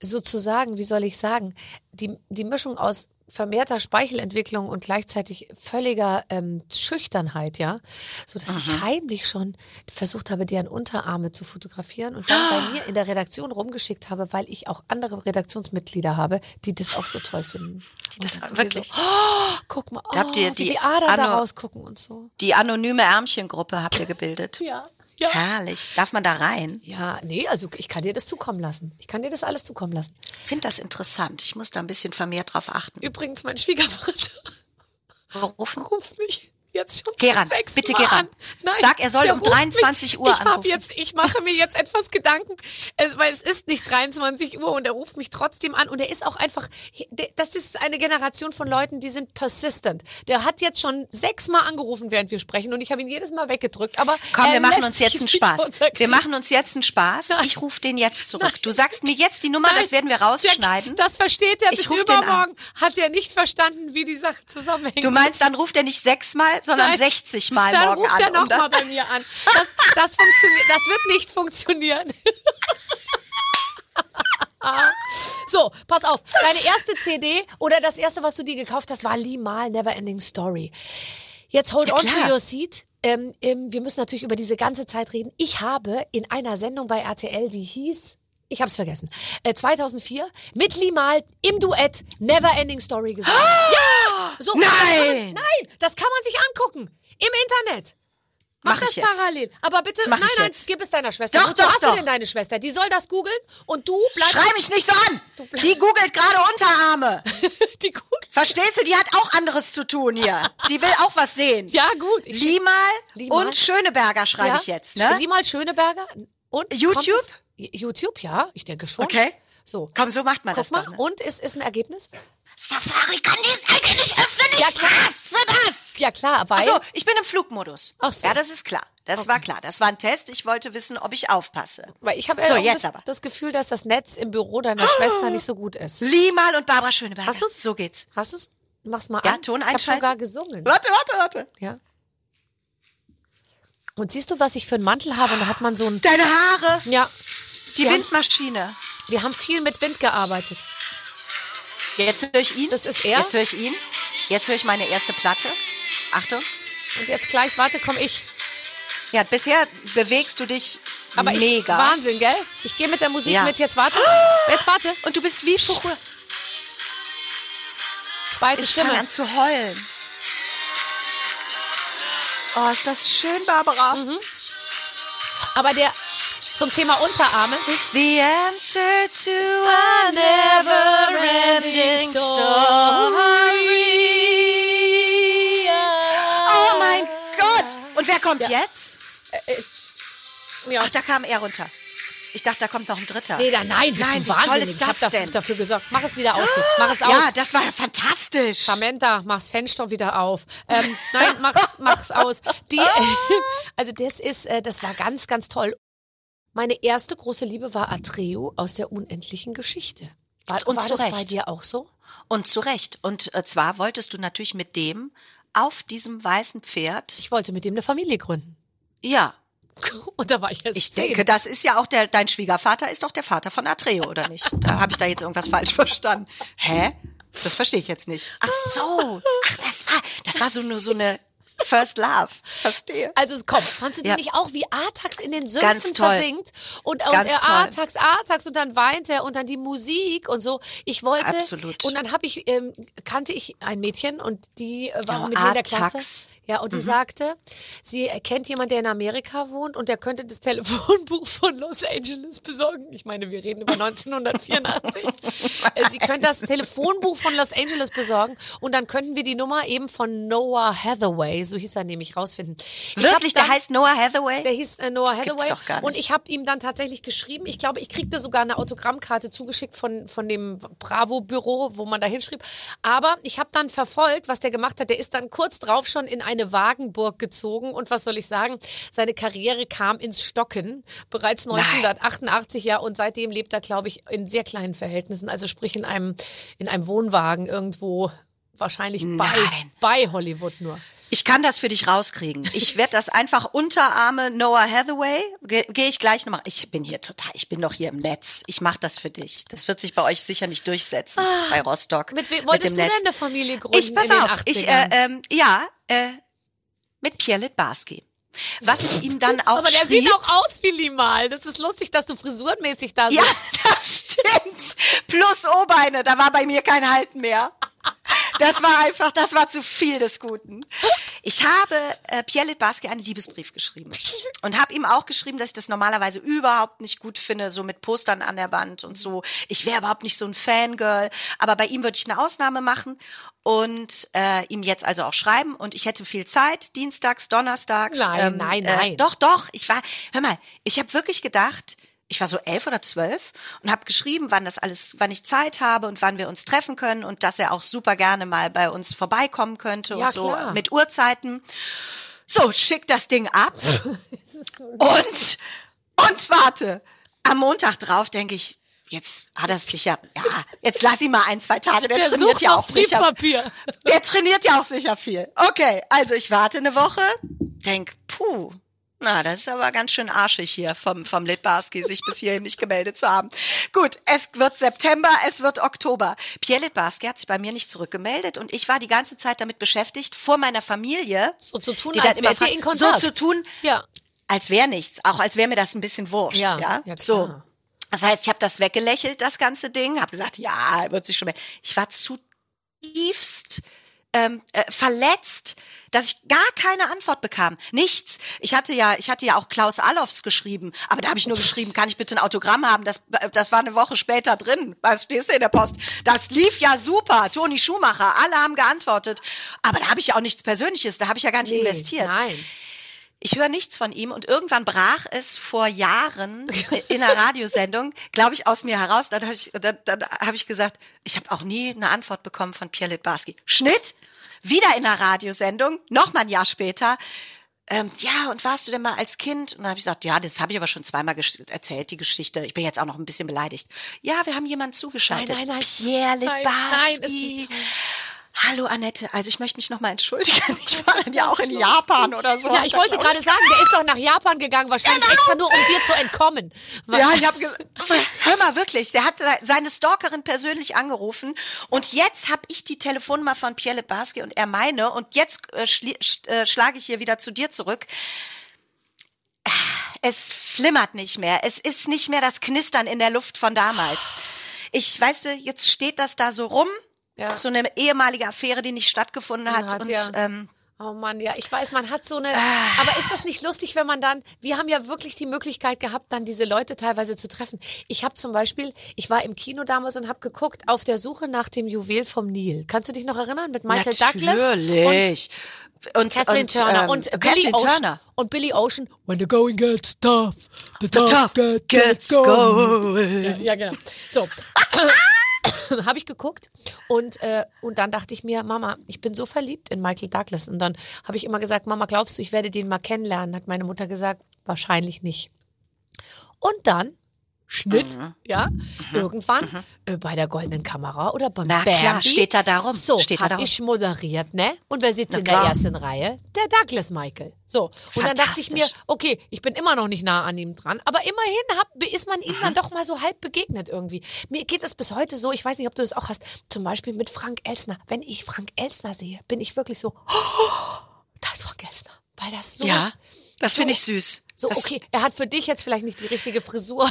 sozusagen, wie soll ich sagen, die, die Mischung aus vermehrter Speichelentwicklung und gleichzeitig völliger ähm, Schüchternheit, ja, so dass ich heimlich schon versucht habe, deren Unterarme zu fotografieren und dann bei mir in der Redaktion rumgeschickt habe, weil ich auch andere Redaktionsmitglieder habe, die das auch so toll finden. Die Das- wirklich? So, oh, guck mal, oh, Da habt ihr die die Adern da rausgucken und so. Die anonyme Ärmchengruppe habt ihr gebildet. Ja, ja. Herrlich. Darf man da rein? Ja, nee, also ich kann dir das zukommen lassen. Ich kann dir das alles zukommen lassen. Ich finde das interessant. Ich muss da ein bisschen vermehrt drauf achten. Übrigens, mein Schwiegervater Berufen? *laughs* ruft mich jetzt schon Geh zum ran, sechsten bitte Mal geh ran. an. Nein, Sag, er soll um ruft 23 Uhr ich anrufen. Jetzt, ich mache mir jetzt etwas Gedanken, weil es ist nicht 23 Uhr und er ruft mich trotzdem an und er ist auch einfach, das ist eine Generation von Leuten, die sind persistent. Der hat jetzt schon sechsmal angerufen, während wir sprechen und ich habe ihn jedes Mal weggedrückt. Aber Komm, wir machen uns jetzt einen Spaß. Wir machen uns jetzt einen Spaß. Nein. Ich rufe den jetzt zurück. Du sagst mir jetzt die Nummer, Nein, das werden wir rausschneiden. Das versteht er Ich bis übermorgen. Hat er nicht verstanden, wie die Sache zusammenhängt. Du meinst, dann ruft er nicht sechsmal, sondern Nein. 60 Mal Dann morgen ruft an. er um dann- nochmal bei mir an. Das, das, das wird nicht funktionieren. *laughs* So, pass auf. Deine erste CD oder das erste, was du dir gekauft hast, war Lee Mal Never Ending Story. Jetzt hold Ja, on to your seat. Ähm, ähm, wir müssen natürlich über diese ganze Zeit reden. Ich habe in einer Sendung bei RTL, die hieß, ich habe es vergessen, äh, 2004 mit Lee Mal im Duett Never Ending Story gesungen. Ja! So, Das Nein! man, nein, das kann man sich angucken. Im Internet. Mach, Mach das parallel. Aber bitte, Das nein, nein, gib es deiner Schwester. Doch, Wozu doch, hast doch. du denn deine Schwester? Die soll das googeln und du bleibst. Schrei mich nicht so an! Die googelt gerade Unterarme. *laughs* Die googelt. Verstehst du? Die hat auch anderes zu tun hier. Die will auch was sehen. Ja, gut. Liemal Liemal. und Schöneberger schreibe ja, ich jetzt, ne? Lieh mal Schöneberger. Und YouTube? Es- YouTube, ja, ich denke schon. Okay. So. Komm, so macht man Guck das mal, doch. Ne? und ist, ist ein Ergebnis? Safari kann die Seite nicht öffnen. Ich Ja, klar. hasse das. Ja, klar, weil. Ach so, ich bin im Flugmodus. Ach so. Ja, das ist klar. Das war klar. Das war ein Test. Ich wollte wissen, ob ich aufpasse. Weil ich habe So, äh, jetzt das, aber. das Gefühl, dass das Netz im Büro deiner Schwester nicht so gut ist. Liemal und Barbara Schöneberger. Hast du's? So geht's. Hast du es? Mach's mal Ja, an. Ton ich habe einschalten. sogar gesungen. Warte, warte, warte. Ja. Und siehst du, was ich für einen Mantel habe? Und da hat man so ein. Deine Haare. Ja, Die Wir haben- Windmaschine. wir haben viel mit Wind gearbeitet. Jetzt höre ich ihn. Das ist er. Jetzt höre ich ihn. Jetzt höre ich meine erste Platte. Achtung. Und jetzt gleich, warte, komm ich. Ja, bisher bewegst du dich Aber mega. Ich, Wahnsinn, gell? Ich gehe mit der Musik Ja. mit. Jetzt warte. Jetzt warte. Und du bist wie früher. Zweite Ich Stimme. fange an zu heulen. Oh, ist das schön, Barbara. Mhm. Aber der zum Thema Unterarme. Is the answer to a never-ending story. Oh mein Gott! Und wer kommt jetzt? Ja. Ach, da kam er runter. Ich dachte, da kommt noch ein dritter. Nee, da, nein, Nein, wie toll wahnsinnig. ist ich hab das dafür, denn? dafür gesorgt. Mach es wieder aus. Mach es aus. Ja, das war ja fantastisch. Samantha, mach's Fenster wieder auf. Ähm, nein, mach's, mach's aus. Die, äh, *laughs* *laughs* also das ist, äh, das war ganz, ganz toll. Meine erste große Liebe war Atreo aus der unendlichen Geschichte. War, Und war zu das bei Recht. dir auch so? Und zu Recht. Und äh, zwar wolltest du natürlich mit dem auf diesem weißen Pferd. Ich wollte mit dem eine Familie gründen. Ja, *laughs* Und da war ich erst ich zehn. denke, das ist ja auch der, dein Schwiegervater ist doch der Vater von Atreo, oder nicht? Da habe ich da jetzt irgendwas falsch *laughs* verstanden. Hä? Das verstehe ich jetzt nicht. Ach so. Ach, das war, das war so nur so eine First Love. Verstehe. Also komm, fandst du die Ja. nicht auch, wie Artax in den Sümpfen Ganz toll. versinkt? Und, und Ganz er toll. Artax, Artax und dann weint er und dann die Musik und so. Ich wollte. Absolut. Und dann habe ich, ähm, kannte ich ein Mädchen und die äh, war Oh, mit mir in der. Klasse. Ja, und die Mhm. sagte, sie kennt jemanden, der in Amerika wohnt und der könnte das *laughs* Telefonbuch von Los Angeles besorgen. Ich meine, wir reden über 1984. *laughs* Äh, sie könnte das Telefonbuch von Los Angeles besorgen und dann könnten wir die Nummer eben von Noah Hathaway, so hieß er nämlich, rausfinden. Ich Wirklich, der dann- heißt Noah Hathaway? der hieß äh, Noah Das Hathaway. doch gar nicht. Und ich habe ihm dann tatsächlich geschrieben. Ich glaube, ich kriegte sogar eine Autogrammkarte zugeschickt von, von dem Bravo-Büro, wo man da hinschrieb. Aber ich habe dann verfolgt, was der gemacht hat. Der ist dann kurz drauf schon in eine Wagenburg gezogen. Und was soll ich sagen? Seine Karriere kam ins Stocken. Bereits 1988, ja. Und seitdem lebt er, glaube ich, in sehr kleinen Verhältnissen. Also sprich in einem, in einem Wohnwagen irgendwo. Wahrscheinlich bei, Nein. bei Hollywood nur. Ich kann das für dich rauskriegen. Ich werde das einfach Unterarme Noah Hathaway. Gehe geh ich gleich nochmal. Ich bin hier total, ich bin doch hier im Netz. Ich mache das für dich. Das wird sich bei euch sicher nicht durchsetzen, bei Rostock. Mit wem wolltest dem du Netz. denn eine Familie gründen Ich, pass auf, ich, 80ern? äh, ähm, ja, äh, mit Pierre Litbarski. Was ich ihm dann auch Aber der schrieb, sieht auch aus wie Limal. Das ist lustig, dass du frisurenmäßig da Ja, sitzt. *laughs* das stimmt. Plus O-Beine, da war bei mir kein Halten mehr. Das war einfach, das war zu viel des Guten. Ich habe äh, Pierre Litbarski einen Liebesbrief geschrieben und habe ihm auch geschrieben, dass ich das normalerweise überhaupt nicht gut finde, so mit Postern an der Wand und so. Ich wäre überhaupt nicht so ein Fangirl, aber bei ihm würde ich eine Ausnahme machen und äh, ihm jetzt also auch schreiben und ich hätte viel Zeit, dienstags, donnerstags. Nein, nein, Äh, nein. doch, doch, ich war, hör mal, ich habe wirklich gedacht, ich war so elf oder zwölf und habe geschrieben, wann das alles, wann ich Zeit habe und wann wir uns treffen können und dass er auch super gerne mal bei uns vorbeikommen könnte Ja, und so klar. mit Uhrzeiten. So, schick das Ding ab *laughs* und und warte. Am Montag drauf denke ich, jetzt hat er es sicher, ja, jetzt lass ihn mal ein, zwei Tage, der, Der trainiert ja auch sicher. Der trainiert ja auch sicher viel. Okay, also ich warte eine Woche, denk, puh, na, das ist aber ganz schön arschig hier vom, vom Litbarski, sich bis hierhin nicht gemeldet zu haben. Gut, es wird September, es wird Oktober. Pierre Litbarski hat sich bei mir nicht zurückgemeldet und ich war die ganze Zeit damit beschäftigt, vor meiner Familie, So zu tun, die als immer wärt ihr in so Kontakt. zu tun, Ja. als wäre nichts, auch als wäre mir das ein bisschen wurscht. Ja, Ja, ja, so. Das heißt, ich habe das weggelächelt, das ganze Ding, habe gesagt, ja, wird sich schon mehr. Ich war zutiefst ähm, äh, verletzt, dass ich gar keine Antwort bekam. Nichts. Ich hatte ja, ich hatte ja auch Klaus Allofs geschrieben, aber da habe ich nur geschrieben, kann ich bitte ein Autogramm haben? Das, das war eine Woche später drin. Was stehst du in der Post? Das lief ja super. Toni Schumacher, alle haben geantwortet. Aber da habe ich ja auch nichts Persönliches, da habe ich ja gar nicht investiert. Nein. Ich höre nichts von ihm und irgendwann brach es vor Jahren in einer Radiosendung, glaube ich, aus mir heraus. Dann habe ich, dann, dann hab ich gesagt, ich habe auch nie eine Antwort bekommen von Pierre Litbarski. Schnitt, wieder in einer Radiosendung, noch mal ein Jahr später. Ähm, ja, und warst du denn mal als Kind? Und dann habe ich gesagt, ja, das habe ich aber schon zweimal erzählt, die Geschichte. Ich bin jetzt auch noch ein bisschen beleidigt. Ja, wir haben jemanden zugeschaltet. Nein, nein, nein. Pierre Nein, nein, Hallo Annette, also ich möchte mich noch mal entschuldigen. Ich war dann ja auch in Japan oder so. Ja, ich wollte gerade sagen, der ist doch nach Japan gegangen, wahrscheinlich extra nur, um dir zu entkommen. Ja, ich habe gesagt, hör mal wirklich, der hat seine Stalkerin persönlich angerufen und jetzt habe ich die Telefonnummer von Pierre Lebarski und er meine und jetzt äh, schli- sch- äh, schlage ich hier wieder zu dir zurück. Es flimmert nicht mehr. Es ist nicht mehr das Knistern in der Luft von damals. Ich weißt du, jetzt steht das da so rum. Ja. So eine ehemalige Affäre, die nicht stattgefunden hat. hat und ja. ähm, Oh Mann, ja, ich weiß, man hat so eine. Ah. Aber ist das nicht lustig, wenn man dann. Wir haben ja wirklich die Möglichkeit gehabt, dann diese Leute teilweise zu treffen. Ich habe zum Beispiel, ich war im Kino damals und habe geguckt auf der Suche nach dem Juwel vom Nil. Kannst du dich noch erinnern mit Michael Douglas? natürlich. Und, Und Kathleen und, Turner ähm, und Billy Ocean und Billy Ocean. When the going gets tough, the, The tough gets going. Ja, genau. So. *laughs* *coughs* habe ich geguckt und, äh, und dann dachte ich mir, Mama, ich bin so verliebt in Michael Douglas. Und dann habe ich immer gesagt, Mama, glaubst du, ich werde den mal kennenlernen? Hat meine Mutter gesagt, wahrscheinlich nicht. Und dann, Schnitt, Mhm. ja, irgendwann äh, bei der Goldenen Kamera oder beim Na klar, Bambi. steht da darum. So, Steht da darum. ich moderiert, ne? Und wer sitzt Na in der klar. ersten Reihe? Der Douglas Michael. So. Und dann dachte ich mir, okay, ich bin immer noch nicht nah an ihm dran, aber immerhin hab, ist man ihm Mhm. dann doch mal so halb begegnet irgendwie. Mir geht es bis heute so, ich weiß nicht, ob du das auch hast, zum Beispiel mit Frank Elsner. Wenn ich Frank Elsner sehe, bin ich wirklich so, oh, da ist Frank Elsner. Weil das so, Ja, das finde ich süß. so das, okay, er hat für dich jetzt vielleicht nicht die richtige Frisur.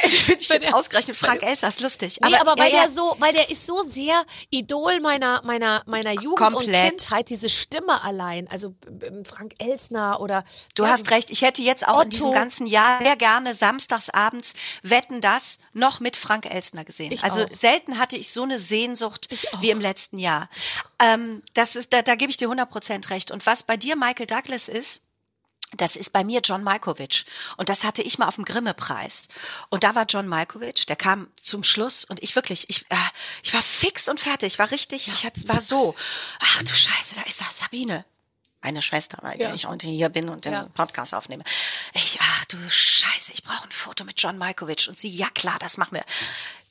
Finde *laughs* ich jetzt er- ausgerechnet Frank Elster ist lustig. Nee, aber, weil ja, der so, weil der ist so sehr Idol meiner meiner meiner Jugend Komplett. und Kindheit, diese Stimme allein, also ähm, Frank Elsner oder Du ja, hast recht, ich hätte jetzt auch in diesem Otto. ganzen Jahr sehr gerne samstagsabends Wetten das noch mit Frank Elstner gesehen. Ich also auch. selten hatte ich so eine Sehnsucht wie im letzten Jahr. Ähm, das ist, da, da gebe ich dir 100 Prozent recht. Und was bei dir Michael Douglas ist, das ist bei mir John Malkovich. Und das hatte ich mal auf dem Grimme-Preis. Und da war John Malkovich, der kam zum Schluss und ich wirklich, ich, äh, ich war fix und fertig, war richtig, ich hat, war so, ach du Scheiße, da ist er, Sabine. Meine Schwester, weil Ja. ich heute hier bin und den Ja. Podcast aufnehme. Ich, ach du Scheiße, ich brauche ein Foto mit John Malkovich. Und sie, ja klar, das machen wir.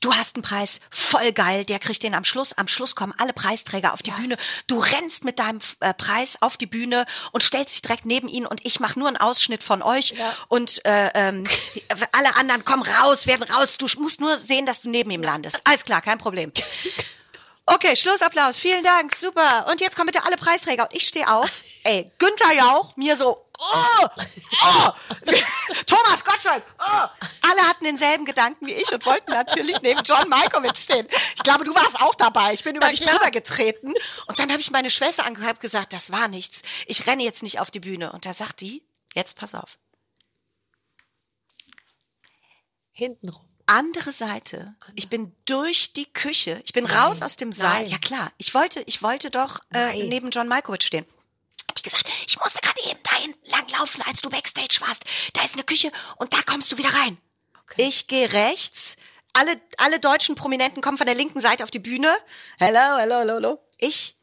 Du hast einen Preis, voll geil, der kriegt den am Schluss. Am Schluss kommen alle Preisträger auf die Bühne. Du rennst mit deinem äh, Preis auf die Bühne und stellst dich direkt neben ihn und ich mache nur einen Ausschnitt von euch. Und äh, ähm, alle anderen kommen raus, werden raus. Du musst nur sehen, dass du neben ihm landest. Alles klar, kein Problem. Okay, Schlussapplaus. Vielen Dank. Super. Und jetzt kommen bitte alle Preisträger. Und ich stehe auf. Ey, Günther Jauch, mir so, oh, oh. *laughs* Thomas Gottschalk, oh. Alle hatten denselben Gedanken wie ich und wollten natürlich neben John Malkovich stehen. Ich glaube, du warst auch dabei. Ich bin über Na dich klar. drüber getreten. Und dann habe ich meine Schwester angehört und gesagt, das war nichts. Ich renne jetzt nicht auf die Bühne. Und da sagt die, jetzt pass auf. Hintenrum. Andere Seite. Ich bin durch die Küche. Ich bin raus aus dem Saal. Nein. Ja klar. Ich wollte, ich wollte doch äh, Nein. neben John Malkovich stehen. Hat die gesagt, ich musste gerade eben dahin langlaufen, als du backstage warst. Da ist eine Küche und da kommst du wieder rein. Ich gehe rechts. Alle, alle deutschen Prominenten kommen von der linken Seite auf die Bühne. Hello, hello, hello, hello. Ich.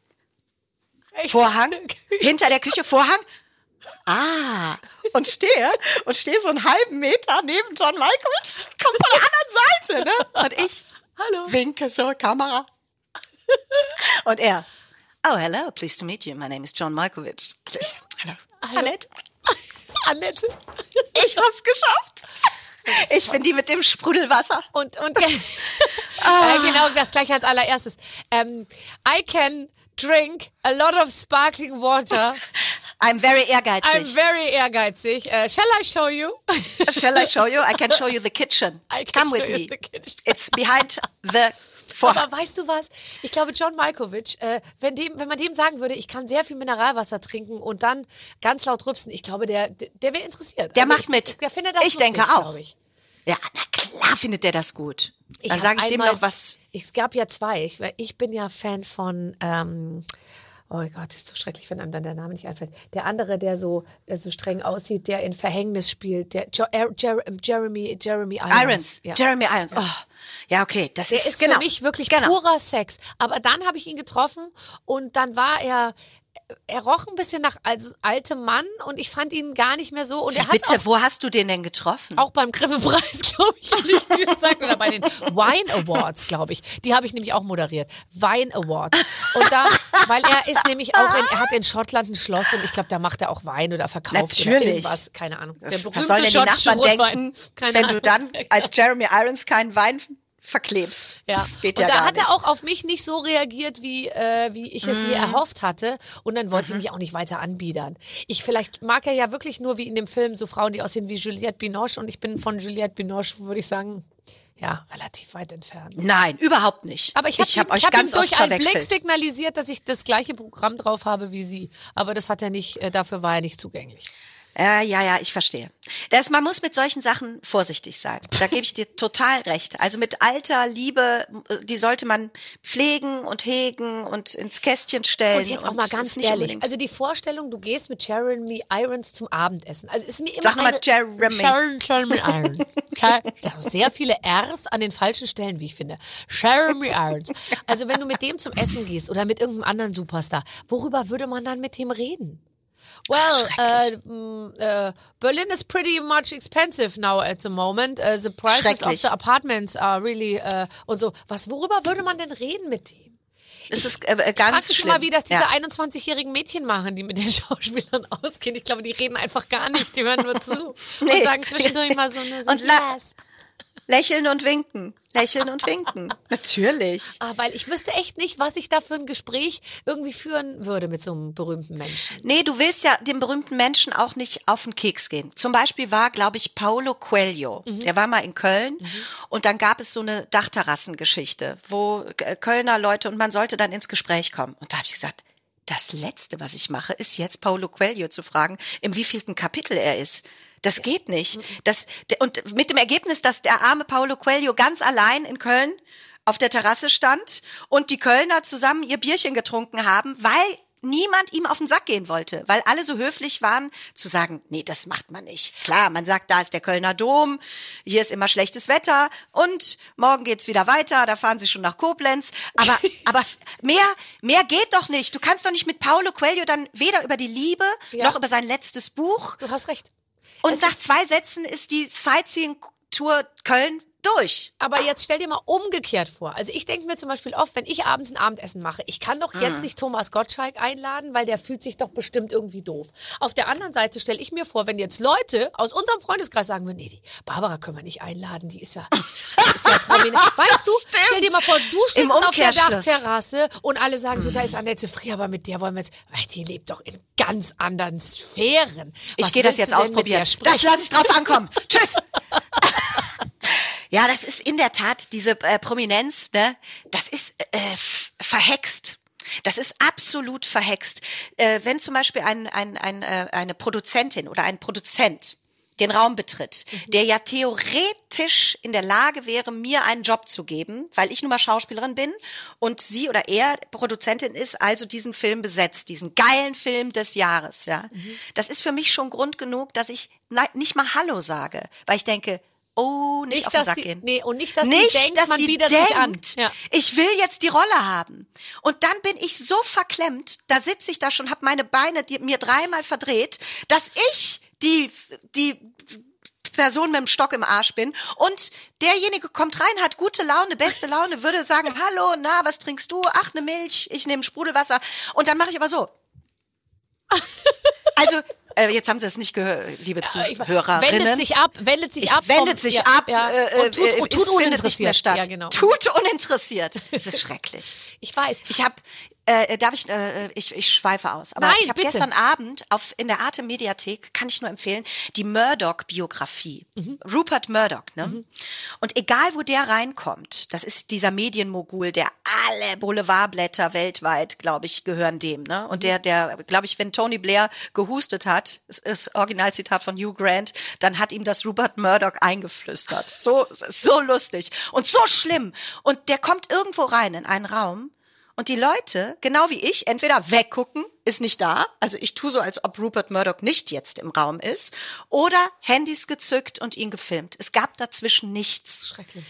Vorhang, *laughs* hinter der Küche Vorhang. Ah, und stehe und stehe so einen halben Meter neben John Malkovich, kommt von der anderen Seite, ne? Und ich Hallo. winke zur Kamera. Und er, oh, hello, pleased to meet you. My name is John Malkovich. Ich, hallo, Annette, Annette. ich hab's geschafft. Ich bin die mit dem Sprudelwasser. Und, und äh, Ah. genau das gleiche als allererstes. Ähm, I can drink a lot of sparkling water. *laughs* I'm very I'm ehrgeizig. very ehrgeizig. Äh, shall I show you? *laughs* Shall I show you? I can show you the kitchen. *laughs* I can Come show with you me. It's behind *laughs* the Vorhang. Aber weißt du was? Ich glaube, John Malkovich, äh, wenn, dem, wenn man dem sagen würde, ich kann sehr viel Mineralwasser trinken und dann ganz laut rübsen, ich glaube, der, der, der wäre interessiert. Der Also macht ich, mit. Der findet das Ich denke lustig, auch. glaube Ich. Ja, na klar findet der das gut. Ich Dann sage ich dem einmal- noch was. Es gab ja zwei. Ich, ich bin ja Fan von. Ähm, Oh Gott, ist so schrecklich, wenn einem dann der Name nicht einfällt. Der andere, der so, der so streng aussieht, der in Verhängnis spielt, der jo Er- Jer Jeremy, Jeremy Irons. Irons. Ja. Jeremy Irons. Oh. Ja, okay. Das Der ist, ist genau. für mich wirklich genau. purer Sex. Aber dann habe ich ihn getroffen und dann war er, er roch ein bisschen nach als altem Mann und ich fand ihn gar nicht mehr so. Und er hat Bitte, auch, wo hast du den denn getroffen? auch beim Grimme-Preis, *laughs* glaube ich, nicht gesagt, oder bei den Wine Awards, glaube ich. Die habe ich nämlich auch moderiert. Wine Awards. Und da, weil er ist nämlich auch in, er hat in Schottland ein Schloss und ich glaube, da macht er auch Wein oder verkauft oder Natürlich. irgendwas. Keine Ahnung. Der was sollen denn die Nachbarn denken, Keine wenn du Ahnung. dann als Jeremy Irons keinen Wein verklebst? Ja. Das geht und ja da gar hat nicht. er auch auf mich nicht so reagiert, wie, äh, wie ich es Mhm. mir erhofft hatte. Und dann wollte ich mich auch nicht weiter anbiedern. Ich vielleicht mag er ja wirklich nur wie in dem Film so Frauen, die aussehen wie Juliette Binoche. Und ich bin von Juliette Binoche, würde ich sagen, ja, relativ weit entfernt. Nein, überhaupt nicht. Aber ich habe hab ihm, euch hab ihm ganz oft durch einen Blick signalisiert, dass ich das gleiche Programm drauf habe wie sie. Aber das hat er nicht, äh, dafür war er nicht zugänglich. Ja, ja, ja, ich verstehe. Das, man muss mit solchen Sachen vorsichtig sein. Da gebe ich dir total recht. Also mit alter Liebe, die sollte man pflegen und hegen und ins Kästchen stellen. Und jetzt auch mal ganz ehrlich, unbedingt- also die Vorstellung, du gehst mit Jeremy Irons zum Abendessen. Also ist mir immer Sag mal Jeremy. Sharon, Jeremy Irons. Sehr viele R's an den falschen Stellen, wie ich finde. Jeremy Irons. Also wenn du mit dem zum Essen gehst oder mit irgendeinem anderen Superstar, worüber würde man dann mit dem reden? Well, uh, uh, Berlin is pretty much expensive now at the moment. Uh, the prices of the apartments are really uh, und so. Was, worüber würde man denn reden mit dem? es ist äh, ganz du schlimm. schon mal, wie das diese ja. 21-jährigen Mädchen machen, die mit den *laughs* Schauspielern ausgehen? Ich glaube, die reden einfach gar nicht, die hören nur zu *laughs* und Nee. sagen zwischendurch mal so, nur so Und yes. Lächeln und winken. Lächeln und winken. *laughs* Natürlich. Ah, weil ich wüsste echt nicht, was ich da für ein Gespräch irgendwie führen würde mit so einem berühmten Menschen. Nee, du willst ja dem berühmten Menschen auch nicht auf den Keks gehen. Zum Beispiel war, glaube ich, Paulo Coelho. Mhm. Der war mal in Köln und dann gab es so eine Dachterrassengeschichte, wo äh, Kölner Leute und man sollte dann ins Gespräch kommen. Und da habe ich gesagt, das Letzte, was ich mache, ist jetzt Paulo Coelho zu fragen, im wievielten Kapitel er ist. Das geht nicht. Das, der- und mit dem Ergebnis, dass der arme Paulo Coelho ganz allein in Köln auf der Terrasse stand und die Kölner zusammen ihr Bierchen getrunken haben, weil niemand ihm auf den Sack gehen wollte, weil alle so höflich waren zu sagen, nee, das macht man nicht. Klar, man sagt, da ist der Kölner Dom, hier ist immer schlechtes Wetter und morgen geht's wieder weiter, da fahren sie schon nach Koblenz. Aber, *laughs* aber mehr, mehr geht doch nicht. Du kannst doch nicht mit Paulo Coelho dann weder über die Liebe Ja. noch über sein letztes Buch. Du hast recht. Und nach zwei Sätzen ist die Sightseeing-Tour Köln durch. Aber jetzt stell dir mal umgekehrt vor. Also ich denke mir zum Beispiel oft, wenn ich abends ein Abendessen mache, ich kann doch Mhm. jetzt nicht Thomas Gottschalk einladen, weil der fühlt sich doch bestimmt irgendwie doof. Auf der anderen Seite stelle ich mir vor, wenn jetzt Leute aus unserem Freundeskreis sagen würden, nee, die Barbara können wir nicht einladen, die ist ja, die ist ja prominent. *laughs* Weißt du, stimmt. stell dir mal vor, du stehst auf der. Dachterrasse und alle sagen so, da ist Annette Frier, aber mit der wollen wir jetzt, Ey, die lebt doch in ganz anderen Sphären. Ich Was gehe das jetzt ausprobieren. Das lasse ich drauf ankommen. *laughs* Tschüss. Ja, das ist in der Tat diese äh, Prominenz, ne? Das ist äh, verhext. Das ist absolut verhext. Äh, wenn zum Beispiel ein, ein, ein, äh, eine Produzentin oder ein Produzent den Raum betritt, der ja theoretisch in der Lage wäre, mir einen Job zu geben, weil ich nun mal Schauspielerin bin und sie oder er Produzentin ist, also diesen Film besetzt, diesen geilen Film des Jahres, ja. Das ist für mich schon Grund genug, dass ich nicht mal Hallo sage, weil ich denke, oh, nicht, Nicht, auf den Sack die, gehen nee, und nicht, dass nicht, die denkt, dass man die bietet denkt, sich an. Ja. ich will jetzt die Rolle haben. Und dann bin ich so verklemmt, da sitze ich da schon, habe meine Beine die, mir dreimal verdreht, dass ich die, die Person mit dem Stock im Arsch bin und derjenige kommt rein, hat gute Laune, beste Laune, würde sagen, *laughs* hallo, na, was trinkst du? Ach, eine Milch, ich nehme Sprudelwasser. Und dann mache ich aber so. *laughs* Also, äh, jetzt haben Sie es nicht gehört, liebe Zuhörerinnen. Wendet sich ab, wendet sich Ich ab. wendet sich ja, ab ja. äh, und tut, äh, tut findet nicht mehr uninteressiert. statt. Ja, genau. Tut uninteressiert. Es ist schrecklich. *laughs* Ich weiß. Ich habe, äh, darf ich, äh, ich, ich schweife aus, aber Nein, ich habe gestern Abend auf in der Arte Mediathek kann ich nur empfehlen die Murdoch-Biografie, Mhm. Rupert Murdoch, ne? Und egal wo der reinkommt, das ist dieser Medienmogul, der alle Boulevardblätter weltweit, glaube ich, gehören dem, ne? Mhm. Und der, der, glaube ich, wenn Tony Blair gehustet hat, ist, ist Originalzitat von Hugh Grant, dann hat ihm das Rupert Murdoch eingeflüstert. So, so lustig und so schlimm. Und der kommt irgendwo rein in einen Raum und die Leute, genau wie ich, entweder weggucken, ist nicht da, also ich tue so, als ob Rupert Murdoch nicht jetzt im Raum ist, oder Handys gezückt und ihn gefilmt. Es gab dazwischen nichts. Schrecklich.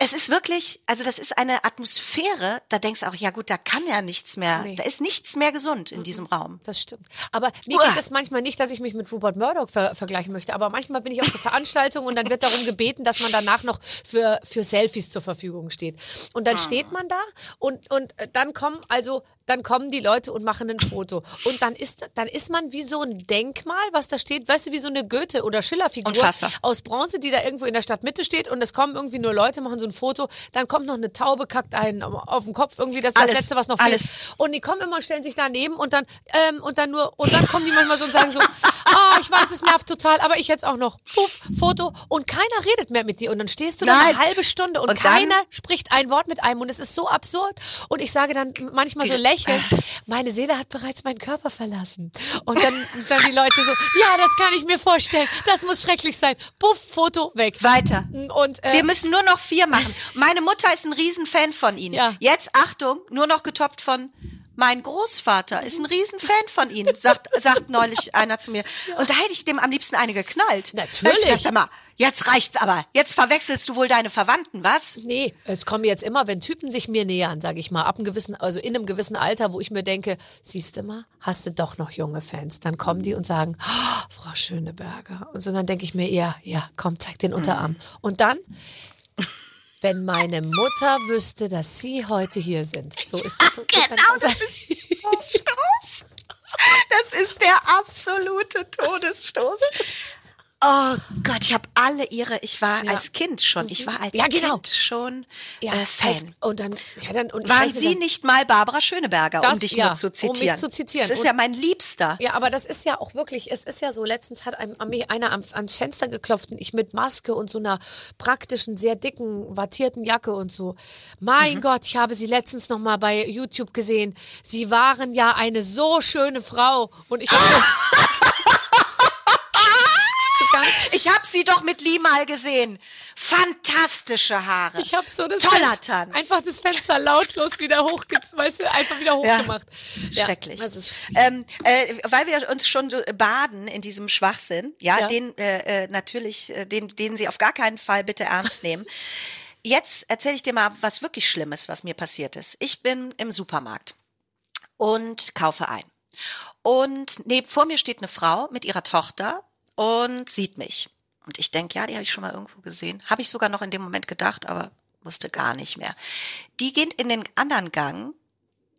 Es ist wirklich, also das ist eine Atmosphäre, da denkst du auch, ja gut, da kann ja nichts mehr, Nee. da ist nichts mehr gesund in diesem Raum. Das stimmt. Aber mir Uah. geht es manchmal nicht, dass ich mich mit Rupert Murdoch ver vergleichen möchte. Aber manchmal bin ich auf so Veranstaltungen und dann wird darum gebeten, dass man danach noch für, für Selfies zur Verfügung steht. Und dann steht man da und, und dann kommen also dann kommen die Leute und machen ein Foto. Und dann ist, dann ist man wie so ein Denkmal, was da steht, weißt du, wie so eine Goethe- oder Schiller-Figur Unfassbar. aus Bronze, die da irgendwo in der Stadtmitte steht und es kommen irgendwie nur Leute, machen so ein Foto, dann kommt noch eine Taube, kackt einen auf den Kopf, irgendwie das ist Alles, das Letzte, was noch fehlt. alles. Und die kommen immer und stellen sich daneben und dann, ähm, und dann nur, und dann kommen die manchmal so und sagen so, ah, ich weiß, es nervt total, aber ich jetzt auch noch, puff, Foto und keiner redet mehr mit dir und dann stehst du da eine halbe Stunde und, Und keiner spricht ein Wort mit einem und es ist so absurd und ich sage dann manchmal so lächelnd, meine Seele hat bereits meinen Körper verlassen und dann, dann die Leute so, ja, das kann ich mir vorstellen, das muss schrecklich sein, puff, Foto, weg. Weiter. Und, äh, Wir müssen nur noch vier machen. Meine Mutter ist ein Riesenfan von Ihnen. Ja. Jetzt, Achtung, nur noch getoppt von mein Großvater ist ein Riesenfan von Ihnen, sagt, sagt neulich einer zu mir. Und da hätte ich dem am liebsten eine geknallt. Natürlich. Ich sag, mal, jetzt reicht's aber. Jetzt verwechselst du wohl deine Verwandten, was? Nee, es kommen jetzt immer, wenn Typen sich mir nähern, sage ich mal, ab einem gewissen, also in einem gewissen Alter, wo ich mir denke, siehst du mal, hast du doch noch junge Fans. Dann kommen die und sagen, "Oh, Frau Schöneberger. Und so dann denke ich mir eher, ja, komm, zeig den Unterarm. Und dann, wenn meine Mutter wüsste, dass Sie heute hier sind. So ist das so. Genau, das ist Todesstoß. Das ist der absolute Todesstoß. Oh Gott, ich habe alle ihre, ich war Ja. als Kind schon, ich war als Ja, genau. Kind schon ja, äh, als, Fan. und dann, ja, dann, und Waren Sie dann- nicht mal Barbara Schöneberger, um Das- dich ja, nur zu um mich zitieren? zu zitieren. Das ist Und- ja mein Liebster. Ja, aber das ist ja auch wirklich, es ist ja so, letztens hat einem, einer am, ans Fenster geklopft und ich mit Maske und so einer praktischen, sehr dicken, wattierten Jacke und so. Mein Mhm. Gott, ich habe sie letztens noch mal bei YouTube gesehen. Sie waren ja eine so schöne Frau. Und ich habe *laughs* ganz. *laughs* Ich habe sie doch mit Lee mal gesehen. Fantastische Haare. Ich habe so das Toller Fenster, Tanz. einfach das Fenster lautlos wieder hochge weißt du, einfach wieder Ja. hochgemacht. Schrecklich. Ja, ist ähm, äh, weil wir uns schon baden in diesem Schwachsinn, ja, Ja. den äh, äh, natürlich, äh, den, den Sie auf gar keinen Fall bitte ernst nehmen. *laughs* Jetzt erzähle ich dir mal was wirklich Schlimmes, was mir passiert ist. Ich bin im Supermarkt und kaufe ein. Und neben, vor mir steht eine Frau mit ihrer Tochter und sieht mich. Und ich denke, ja, die habe ich schon mal irgendwo gesehen. Habe ich sogar noch in dem Moment gedacht, aber wusste gar nicht mehr. Die geht in den anderen Gang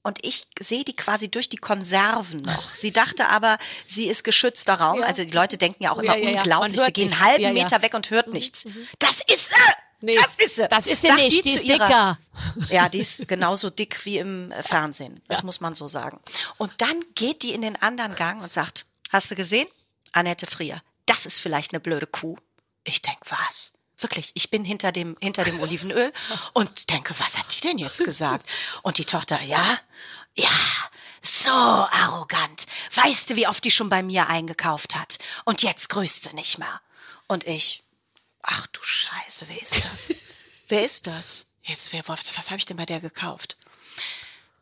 und ich sehe die quasi durch die Konserven noch. *laughs* Sie dachte aber, sie ist geschützter Raum. Ja. Also die Leute denken ja auch immer ja, ja. Unglaublich. Sie gehen einen halben. Meter weg und hört nichts. Das ist sie! Nee, das ist sie! Das ist sie Sagt nicht, die, zu ist ihrer- dicker. *laughs* ja, die ist genauso dick wie im äh, Fernsehen. Das muss man so sagen. Und dann geht die in den anderen Gang und sagt, hast du gesehen? Annette Frier, das ist vielleicht eine blöde Kuh. Ich denk, was? Wirklich, ich bin hinter dem, hinter dem Olivenöl *laughs* und denke, was hat die denn jetzt gesagt? Und die Tochter, ja, ja, so arrogant. Weißt du, wie oft die schon bei mir eingekauft hat? Und jetzt grüßt sie nicht mehr. Und ich, ach du Scheiße, wer ist das? *laughs* wer ist das? Jetzt, wer, was, was habe ich denn bei der gekauft?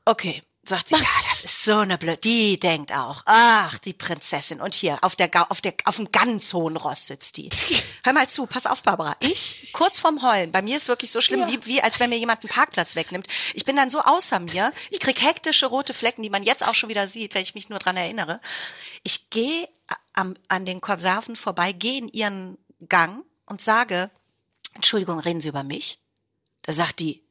Okay, sagt sie, ja, das ist so eine blöd. Die denkt auch, ach, die Prinzessin. Und hier, auf der, auf der, auf dem ganz hohen Ross sitzt die. *laughs* Hör mal zu, pass auf, Barbara. Ich, kurz vorm Heulen, bei mir ist wirklich so schlimm, wie, wie als wenn mir jemand einen Parkplatz wegnimmt. Ich bin dann so außer mir. Ich krieg hektische rote Flecken, die man jetzt auch schon wieder sieht, wenn ich mich nur dran erinnere. Ich gehe am, an den Konserven vorbei, gehe in ihren Gang und sage, Entschuldigung, reden Sie über mich? Da sagt die,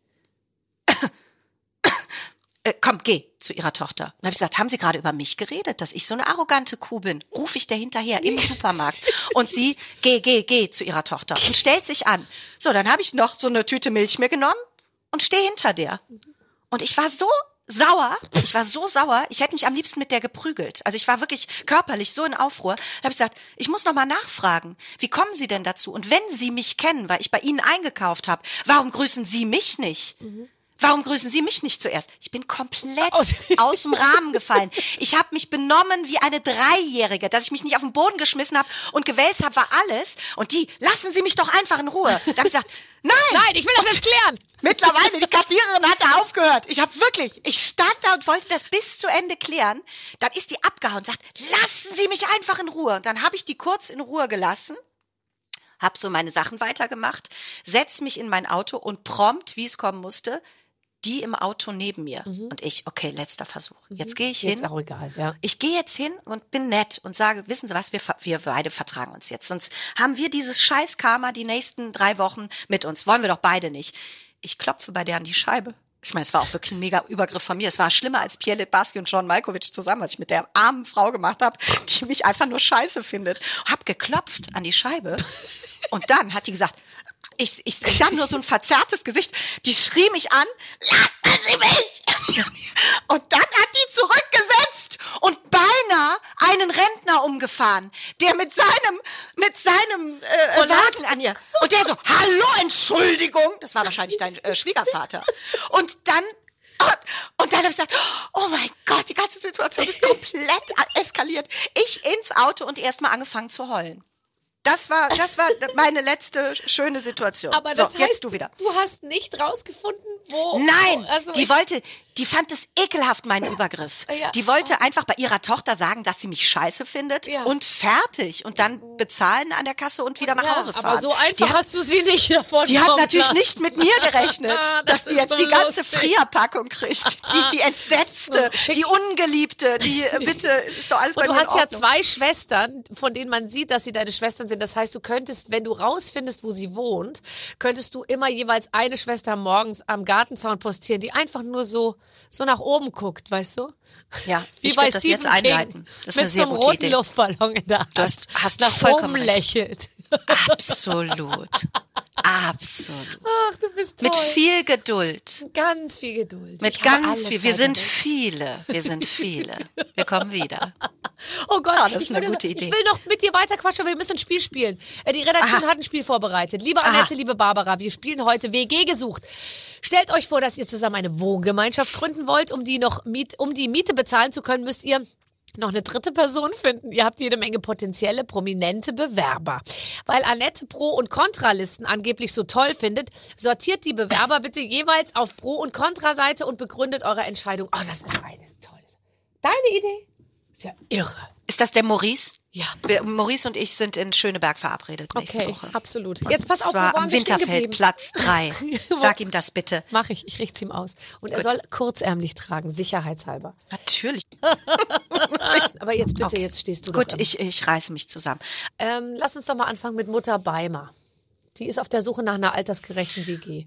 äh, komm, geh zu ihrer Tochter. Und habe ich gesagt, haben Sie gerade über mich geredet, dass ich so eine arrogante Kuh bin? Ruf ich der hinterher im Supermarkt. Und sie, geh, geh, geh zu ihrer Tochter und stellt sich an. So, dann habe ich noch so eine Tüte Milch mir genommen und stehe hinter der. Und ich war so sauer, ich war so sauer, ich hätte mich am liebsten mit der geprügelt. Also ich war wirklich körperlich so in Aufruhr. Da habe ich gesagt, ich muss noch mal nachfragen, wie kommen Sie denn dazu? Und wenn Sie mich kennen, weil ich bei Ihnen eingekauft habe, warum grüßen Sie mich nicht? Warum grüßen Sie mich nicht zuerst? Ich bin komplett Aus- *laughs* aus dem Rahmen gefallen. Ich habe mich benommen wie eine Dreijährige, dass ich mich nicht auf den Boden geschmissen habe und gewälzt habe, war alles. Und die, lassen Sie mich doch einfach in Ruhe. Da habe ich gesagt, *laughs* nein, Nein, ich will das jetzt klären. *laughs* Mittlerweile, die Kassiererin hat da aufgehört. Ich habe wirklich, ich stand da und wollte das bis zu Ende klären. Dann ist die abgehauen und sagt, lassen Sie mich einfach in Ruhe. Und dann habe ich die kurz in Ruhe gelassen, habe so meine Sachen weitergemacht, setz mich in mein Auto und prompt, wie es kommen musste, die im Auto neben mir. Und ich, okay, letzter Versuch. Jetzt gehe ich hin. Jetzt auch egal, ja. Ich gehe jetzt hin und bin nett und sage, wissen Sie was, wir, wir beide vertragen uns jetzt. Sonst haben wir dieses scheiß Karma die nächsten drei Wochen mit uns. Wollen wir doch beide nicht. Ich klopfe bei der an die Scheibe. Ich meine, es war auch wirklich ein mega Übergriff von mir. Es war schlimmer als Pierre Litbarski und John Malkovich zusammen, was ich mit der armen Frau gemacht habe, die mich einfach nur scheiße findet. Hab geklopft an die Scheibe *laughs* und dann hat die gesagt, ich, ich, ich habe nur so ein verzerrtes Gesicht. Die schrie mich an, lassen Sie mich! *laughs* Und dann hat die zurückgesetzt und beinahe einen Rentner umgefahren, der mit seinem, mit seinem äh, Und Wagen an ihr. Und der so, hallo, Entschuldigung. Das war wahrscheinlich dein äh, Schwiegervater. Und dann und dann habe ich gesagt, oh mein Gott, die ganze Situation ist komplett eskaliert. Ich ins Auto und erstmal angefangen zu heulen. Das war, das war meine letzte schöne Situation. Aber so, das heißt, jetzt du wieder. du hast nicht rausgefunden, wo. Nein, wo, also die wollte, die fand es ekelhaft, meinen Übergriff. Ja. Die wollte einfach bei ihrer Tochter sagen, dass sie mich scheiße findet Ja. und fertig und dann bezahlen an der Kasse und wieder nach ja, Hause fahren. Aber so die einfach hat, hast du sie nicht davon die hat natürlich lassen. nicht mit mir gerechnet, *laughs* Das dass die jetzt so die ganze lustig. Frierpackung kriegt. Die, die *laughs* entsetzte, So, die ungeliebte, die äh, bitte ist doch alles bei Und du mir in hast ja zwei Schwestern, von denen man sieht, dass sie deine Schwestern sind. Das heißt, du könntest, wenn du rausfindest, wo sie wohnt, könntest du immer jeweils eine Schwester morgens am Gartenzaun postieren, die einfach nur so, so nach oben guckt, weißt du? Ja, *laughs* Wie ich bei würde das jetzt Stephen King, einleiten. Das ist mit eine sehr so einem gute roten Idee. Luftballon in der Hand. Du hast- hast nach vollkommen oben recht. lächelt. *laughs* Absolut. Absolut. Ach, du bist toll. Mit viel Geduld. ganz viel Geduld. Mit Ich ganz viel. Wir sind Welt. viele. Wir sind viele. Wir kommen wieder. *laughs* Oh Gott, Ah, das ist ich, eine gute Idee. ich will noch mit dir weiter quatschen, aber wir müssen ein Spiel spielen. Äh, Die Redaktion Aha. hat ein Spiel vorbereitet. Liebe Aha. Annette, liebe Barbara, wir spielen heute WG gesucht. Stellt euch vor, dass ihr zusammen eine Wohngemeinschaft gründen wollt. Um die noch Miet, um die Miete bezahlen zu können, müsst ihr noch eine dritte Person finden. Ihr habt jede Menge potenzielle, prominente Bewerber. Weil Annette Pro- und Kontralisten angeblich so toll findet, sortiert die Bewerber bitte jeweils auf Pro- und Kontraseite und begründet eure Entscheidung. Oh, das ist eine tolle. Deine Idee? Ist ja irre. Ist das der Maurice? Ja. Wir, Maurice und ich sind in Schöneberg verabredet nächste Okay, Woche. absolut. Jetzt pass auf, wo Zwar waren am wir stehen Winterfeld, geblieben? Platz 3. *laughs* Sag ihm das bitte. Mach ich, ich richte ihm aus. Und er soll kurzärmlich tragen, sicherheitshalber. *laughs* Natürlich. *laughs* Aber jetzt bitte, Okay. jetzt stehst du Gut, ich, ich reiße mich zusammen. Ähm, lass uns doch mal anfangen mit Mutter Beimer. Die ist auf der Suche nach einer altersgerechten WG.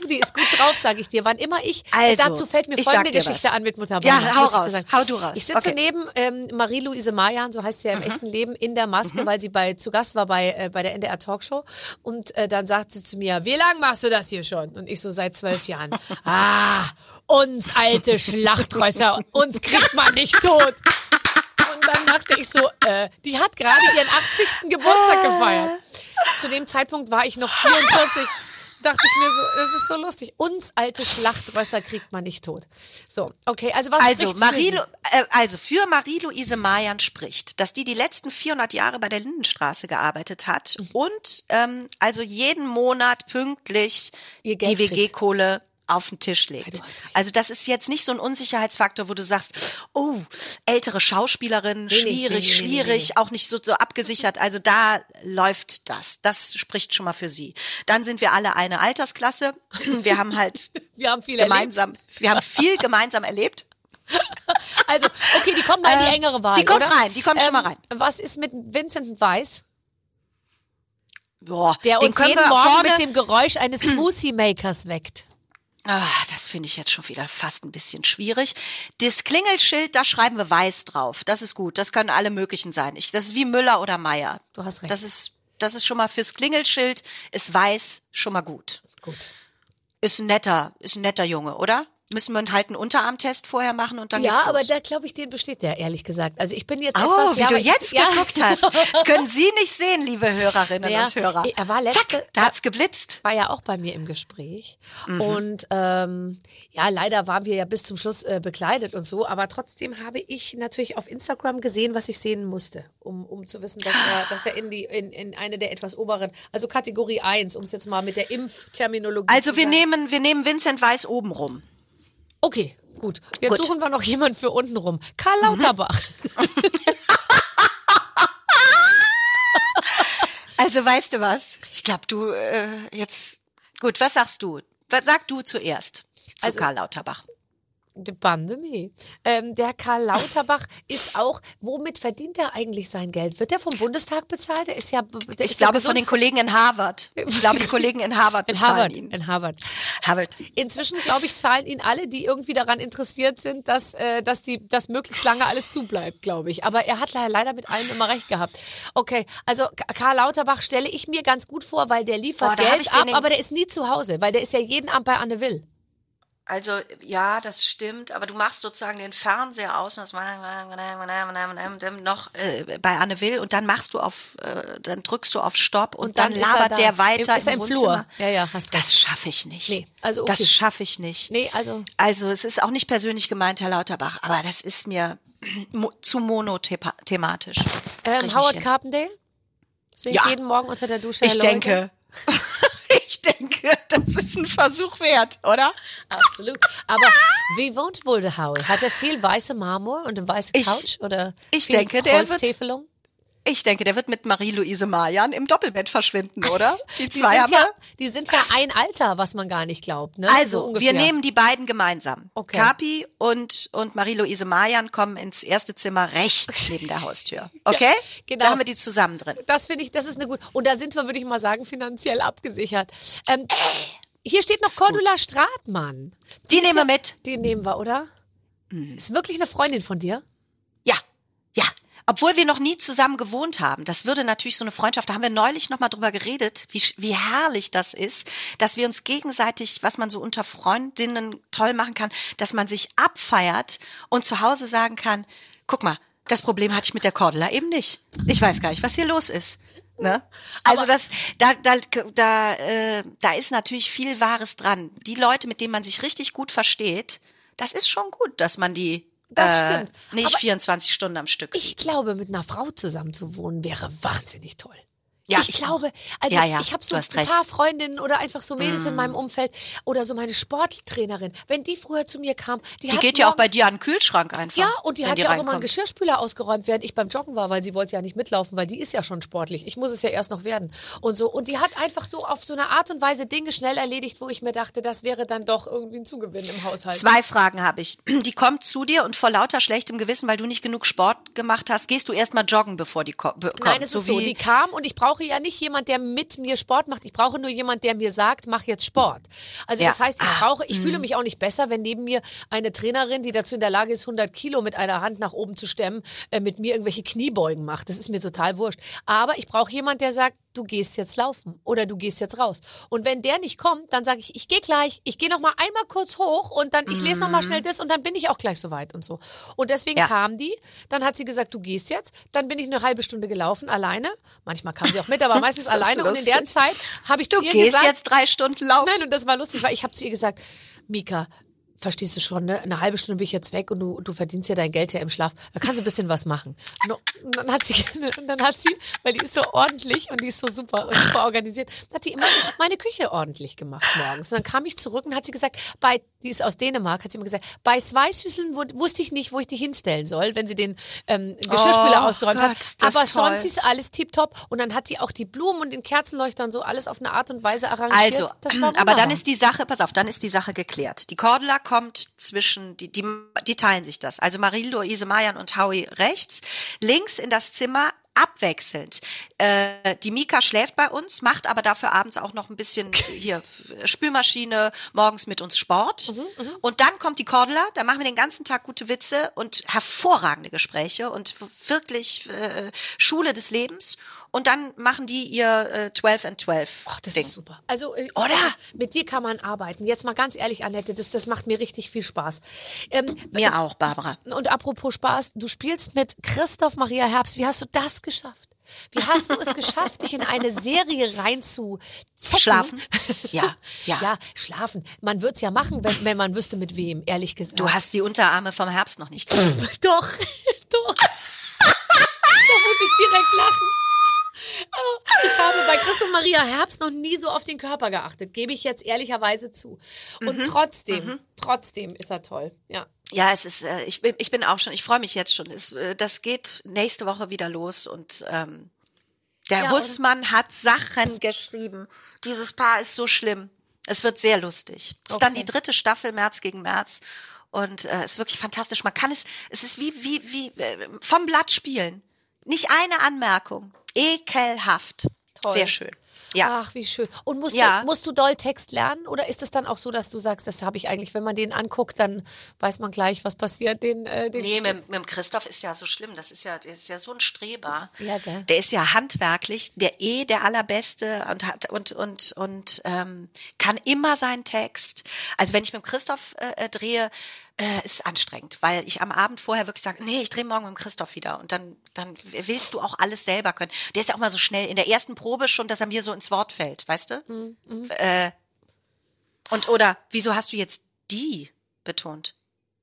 du, die ist gut drauf, sage ich dir. Wann immer ich, Also, dazu fällt mir folgende Geschichte was. an mit Mutter Ja, hau raus. Hau du raus. Ich sitze Okay. Mhm. neben ähm, Marie-Louise Mayan, so heißt sie ja im echten Leben, in der Maske, weil sie bei zu Gast war bei, äh, bei der NDR Talkshow. Und äh, dann sagt sie zu mir, wie lange machst du das hier schon? Und ich so, seit zwölf Jahren. *laughs* ah, uns alte Schlachtrösser, uns kriegt man nicht tot. Und dann dachte ich so, äh, die hat gerade ihren 80. Geburtstag gefeiert. Zu dem Zeitpunkt war ich noch *laughs* 44. Dachte ich mir so, das ist so lustig. Uns alte Schlachtrösser kriegt man nicht tot. So, okay, also was Also, für Marie, sie? äh, also für Marie-Louise Mayan spricht, dass die die letzten 400 Jahre bei der Lindenstraße gearbeitet hat Mhm. und ähm, also jeden Monat pünktlich die. WG-Kohle auf den Tisch legt. Also das ist jetzt nicht so ein Unsicherheitsfaktor, wo du sagst, oh, ältere Schauspielerin, Nee, schwierig, nee, nee, schwierig, auch nicht so, so abgesichert. Also da läuft das. Das spricht schon mal für sie. Dann sind wir alle eine Altersklasse. *laughs* Wir haben halt Wir haben viel erlebt. gemeinsam, wir haben viel gemeinsam erlebt. *laughs* Also, okay, die kommt mal in die Äh, engere Wahl. die kommt oder? Ähm, rein, die kommt schon mal rein. Was ist mit Vincent Weiss, Boah, der uns jeden Morgen vorne, mit dem Geräusch eines Smoothie-Makers weckt? Ah, das finde ich jetzt schon wieder fast ein bisschen schwierig. Das Klingelschild, da schreiben wir weiß drauf. Das ist gut. Das können alle möglichen sein. Ich, das ist wie Müller oder Meier. Du hast recht. Das ist, das ist schon mal fürs Klingelschild, ist weiß schon mal gut. Gut. Ist ein netter, ist ein netter Junge, oder? Müssen wir halt einen Unterarmtest vorher machen und dann Ja, geht's aber los. da glaube ich, den besteht der, ehrlich gesagt. Also ich bin jetzt Oh, etwas... wie ja, du aber ich- jetzt ja. geguckt hast. *laughs* Das können Sie nicht sehen, liebe Hörerinnen Ja, und Hörer. er war letzte- Zack, da hat's geblitzt. war ja auch bei mir im Gespräch. Mhm. Und ähm, ja, leider waren wir ja bis zum Schluss äh, bekleidet und so, aber trotzdem habe ich natürlich auf Instagram gesehen, was ich sehen musste, um, um zu wissen, dass er, dass er in, die, in, in eine der etwas oberen, also Kategorie 1, um es jetzt mal mit der Impfterminologie Also zu wir nehmen, wir nehmen Vincent Weiß oben rum. Okay, gut. Jetzt Gut. Suchen wir noch jemanden für unten rum. Karl Lauterbach. *laughs* Also weißt du was? Ich glaube, du äh, jetzt gut. Was sagst du? Was sag du zuerst zu Also- Karl Lauterbach? Die Pandemie. Ähm, der Karl Lauterbach *laughs* ist auch, womit verdient er eigentlich sein Geld? Wird er vom Bundestag bezahlt? Der ist ja, der Ich ist ja glaube von den Kollegen in Harvard. Ich glaube, die Kollegen in Harvard in bezahlen Harvard. ihn. In Harvard. Harvard. Inzwischen, glaube ich, zahlen ihn alle, die irgendwie daran interessiert sind, dass, äh, dass, die, dass möglichst lange alles zubleibt, glaube ich. Aber er hat le- leider mit allem immer recht gehabt. Okay, also Karl Lauterbach stelle ich mir ganz gut vor, weil der liefert Boah, Geld ab, aber der ist nie zu Hause, weil der ist ja jeden Abend bei Anne Will. Also ja, das stimmt, aber du machst sozusagen den Fernseher aus und das noch äh, bei Anne Will und dann machst du auf, äh, dann drückst du auf Stopp und, dann, ist er labert da. der weiter ist im Wohnzimmer. Flur. Ja, ja, hast. Das schaffe ich nicht. Nee, also okay. Das schaffe ich nicht. Nee, also Also es ist auch nicht persönlich gemeint, Herr Lauterbach, aber das ist mir *clears throat* mo zu monothematisch. ähm, Howard Carpendale singt Ja. jeden Morgen unter der Dusche. Ich Herr denke, *laughs* denke, das ist ein Versuch wert, oder? Absolut. Aber wie wohnt wohl der Howard? Hat er viel weiße Marmor und eine weiße Ich- Couch? Oder ich viel denke, der wird-? Ich denke, der wird mit Marie-Louise Mayan im Doppelbett verschwinden, oder? *laughs* Die Die zwei sind, haben ja, wir. die sind ja ein Alter, was man gar nicht glaubt. Ne? so Also, ungefähr. wir nehmen die beiden gemeinsam. Okay. Kapi und, und Marie-Louise Mayan kommen ins erste Zimmer rechts neben der Haustür. *laughs* Okay? genau. Da haben wir die zusammen drin. Das finde ich, das ist eine gut. Und da sind wir, würde ich mal sagen, finanziell abgesichert. Ähm, hier steht noch Cordula Stratmann. Die ist nehmen wir ja- mit. Mhm. Die nehmen wir, oder? Ist wirklich eine Freundin von dir? Ja, ja. Obwohl wir noch nie zusammen gewohnt haben. Das würde natürlich so eine Freundschaft, da haben wir neulich nochmal drüber geredet, wie, wie herrlich das ist, dass wir uns gegenseitig, was man so unter Freundinnen toll machen kann, dass man sich abfeiert und zu Hause sagen kann, guck mal, das Problem hatte ich mit der Cordula eben nicht. Ich weiß gar nicht, was hier los ist. Ne? Also das, da, da, da, äh, da ist natürlich viel Wahres dran. Die Leute, mit denen man sich richtig gut versteht, das ist schon gut, dass man die Das äh, stimmt. nicht Aber 24 Stunden am Stück Ich glaube, mit einer Frau zusammen zu wohnen wäre wahnsinnig toll. Ja, ich, ich glaube, also Ja, ja, ich habe so ein recht. Mm. paar Freundinnen oder einfach so Mädels in meinem Umfeld oder so meine Sporttrainerin, wenn die früher zu mir kam, die, Die hat geht ja auch bei dir an den Kühlschrank einfach. Ja, und die hat ja auch immer einen. Geschirrspüler ausgeräumt, während ich beim Joggen war, weil sie wollte ja nicht mitlaufen, weil die ist ja schon sportlich. Ich muss es ja erst noch werden. Und so. Und die hat einfach so auf so eine Art und Weise Dinge schnell erledigt, wo ich mir dachte, das wäre dann doch irgendwie ein Zugewinn im Haushalt. Zwei Fragen habe ich. *clears throat* Die kommt zu dir und vor lauter schlechtem Gewissen, weil du nicht genug Sport gemacht hast, gehst du erstmal joggen, bevor die kommt. Nein, es so ist so. Die kam und ich brauche ja nicht jemand, der mit mir Sport macht. Ich brauche nur jemand, der mir sagt, mach jetzt Sport. Also Ja. das heißt, ich Ah, brauche, ich fühle mich auch nicht besser, wenn neben mir eine Trainerin, die dazu in der Lage ist, 100 Kilo mit einer Hand nach oben zu stemmen, äh, mit mir irgendwelche Kniebeugen macht. Das ist mir total wurscht. Aber ich brauche jemand, der sagt, du gehst jetzt laufen oder du gehst jetzt raus. Und wenn der nicht kommt, dann sage ich, ich gehe gleich, ich gehe noch mal einmal kurz hoch und dann ich lese noch mal schnell das und dann bin ich auch gleich so weit und so. Und deswegen Ja. kam die, dann hat sie gesagt, du gehst jetzt, dann bin ich eine halbe Stunde gelaufen alleine. Manchmal kam sie auch mit, aber *laughs* meistens alleine und in der lustig. Zeit habe ich Du zu ihr gehst gesagt, jetzt drei Stunden laufen. Nein, und das war lustig, weil ich habe zu ihr gesagt, Mika, verstehst du schon, ne? Eine halbe Stunde bin ich jetzt weg und du, du verdienst ja dein Geld ja im Schlaf. Da kannst du ein bisschen was machen. No, und dann hat sie, und *laughs* dann hat sie, weil die ist so ordentlich und die ist so super super organisiert, hat die immer meine Küche ordentlich gemacht morgens. Und dann kam ich zurück und hat sie gesagt, bei, die ist aus Dänemark, hat sie immer gesagt, bei zwei Süßeln wu- wusste ich nicht, wo ich die hinstellen soll, wenn sie den ähm, Geschirrspüler Oh ausgeräumt Gott, hat. Aber toll. sonst ist alles tiptop. Und dann hat sie auch die Blumen und den Kerzenleuchter und so alles auf eine Art und Weise arrangiert. Also, war aber dann ist die Sache, pass auf, dann ist die Sache geklärt. Die Cordula kommt zwischen, die, die, die teilen sich das. Also Marie-Louise Mayan und Howie rechts, links in das Zimmer abwechselnd. Äh, die Mika schläft bei uns, macht aber dafür abends auch noch ein bisschen hier Spülmaschine, morgens mit uns Sport. Und dann kommt die Cordula, da machen wir den ganzen Tag gute Witze und hervorragende Gespräche und wirklich äh, Schule des Lebens. Und dann machen die ihr äh, 12 and 12 Ach, das Ding. ist super. Also, äh, Oder? Mit dir kann man arbeiten. Jetzt mal ganz ehrlich, Annette, das, das macht mir richtig viel Spaß. Ähm, Mir auch, Barbara. Und apropos Spaß, du spielst mit Christoph Maria Herbst. Wie hast du das geschafft? Wie hast du es *laughs* geschafft, dich in eine Serie reinzuzecken? Schlafen? *laughs* Ja, ja. Ja, schlafen. Man würde es ja machen, wenn, wenn man wüsste, mit wem, ehrlich gesagt. Du hast die Unterarme vom Herbst noch nicht. *laughs* Doch, doch. da muss ich direkt lachen. *laughs* Ich habe bei Chris und Maria Herbst noch nie so auf den Körper geachtet, gebe ich jetzt ehrlicherweise zu. Und Mhm. trotzdem, trotzdem ist er toll. Ja. Ja, es ist, äh, ich, bin, ich bin auch schon, ich freue mich jetzt schon. Es, äh, das geht nächste Woche wieder los und ähm, der Ja, Hussmann hat Sachen geschrieben. Dieses Paar ist so schlimm. Es wird sehr lustig. Es ist dann Okay. die dritte Staffel, März gegen März. Und äh, es ist wirklich fantastisch. Man kann es, es ist wie, wie, wie äh, vom Blatt spielen. Nicht eine Anmerkung. Ekelhaft. Toll. Sehr schön. Ja. Ach, wie schön. Und musst, Ja. du, musst du doll Text lernen oder ist es dann auch so, dass du sagst, das habe ich eigentlich, wenn man den anguckt, dann weiß man gleich, was passiert. Den, äh, den Nee, mit, mit dem Christoph ist ja so schlimm. Das ist ja, der ist ja so ein Streber. Ja, gell. Der ist ja handwerklich, der eh der allerbeste und hat und und und ähm, kann immer seinen Text. Also wenn ich mit dem Christoph äh, äh, drehe, äh, ist anstrengend, weil ich am Abend vorher wirklich sage, nee, ich drehe morgen mit Christoph wieder und dann dann willst du auch alles selber können. Der ist ja auch mal so schnell in der ersten Probe schon, dass er mir so ins Wort fällt, weißt du? Äh, und oder wieso hast du jetzt die betont?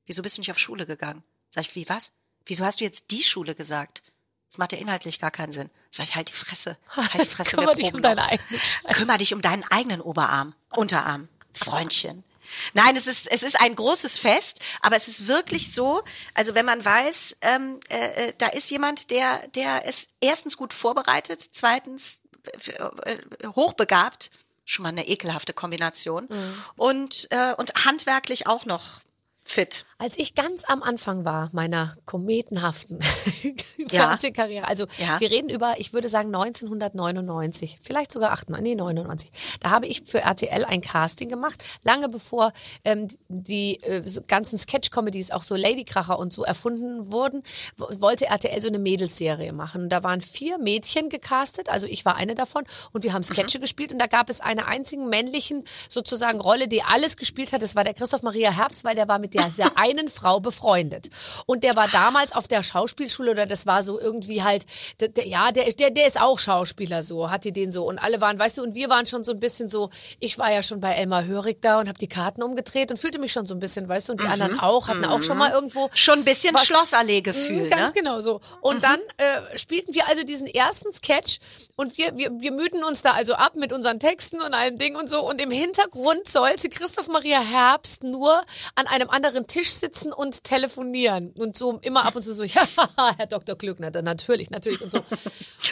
Wieso bist du nicht auf Schule gegangen? Sag ich, wie was? Wieso hast du jetzt die Schule gesagt? Das macht ja inhaltlich gar keinen Sinn. Sag ich, halt die Fresse. Halt die *laughs* Fresse, wir Kümmer dich proben um deine noch. eigene Scheiße. Kümmer dich um deinen eigenen Oberarm, Unterarm, Freundchen. Nein, es ist, es ist ein großes Fest, aber es ist wirklich so, also wenn man weiß, ähm, äh, äh, da ist jemand, der, der ist erstens gut vorbereitet, zweitens äh, äh, hochbegabt, schon mal eine ekelhafte Kombination, und, äh, und handwerklich auch noch fit. Als ich ganz am Anfang war meiner kometenhaften *laughs* Ja. Fernsehkarriere, also Ja. wir reden über, ich würde sagen 1999, vielleicht sogar 98, nee 99. Da habe ich für RTL ein Casting gemacht, lange bevor ähm, die äh, so ganzen Sketch-Comedies, auch so Ladykracher und so erfunden wurden, wo- wollte RTL so eine Mädelsserie machen. Da waren vier Mädchen gecastet, also ich war eine davon und wir haben Sketche gespielt und da gab es eine einzigen männlichen sozusagen Rolle, die alles gespielt hat. Das war der Christoph Maria Herbst, weil der war mit mit dieser einen Frau befreundet. Und der war damals auf der Schauspielschule oder das war so irgendwie halt, der, der, ja, der, der, der ist auch Schauspieler so, hat die den so. Und alle waren, weißt du, und wir waren schon so ein bisschen so, ich war ja schon bei Elmar Hörig da und habe die Karten umgedreht und fühlte mich schon so ein bisschen, weißt du, und die anderen auch, hatten auch schon mal irgendwo. Schon ein bisschen Was- Schlossallee-Gefühl, Mhm, Ganz ne? genau so. Und dann äh, spielten wir also diesen ersten Sketch und wir, wir, wir müden uns da also ab mit unseren Texten und allem Ding und so. Und im Hintergrund sollte Christoph Maria Herbst nur an einem anderen Tisch sitzen und telefonieren. Und so immer ab und zu so, *laughs* ja, Herr Dr. Klöckner, dann natürlich, natürlich und so.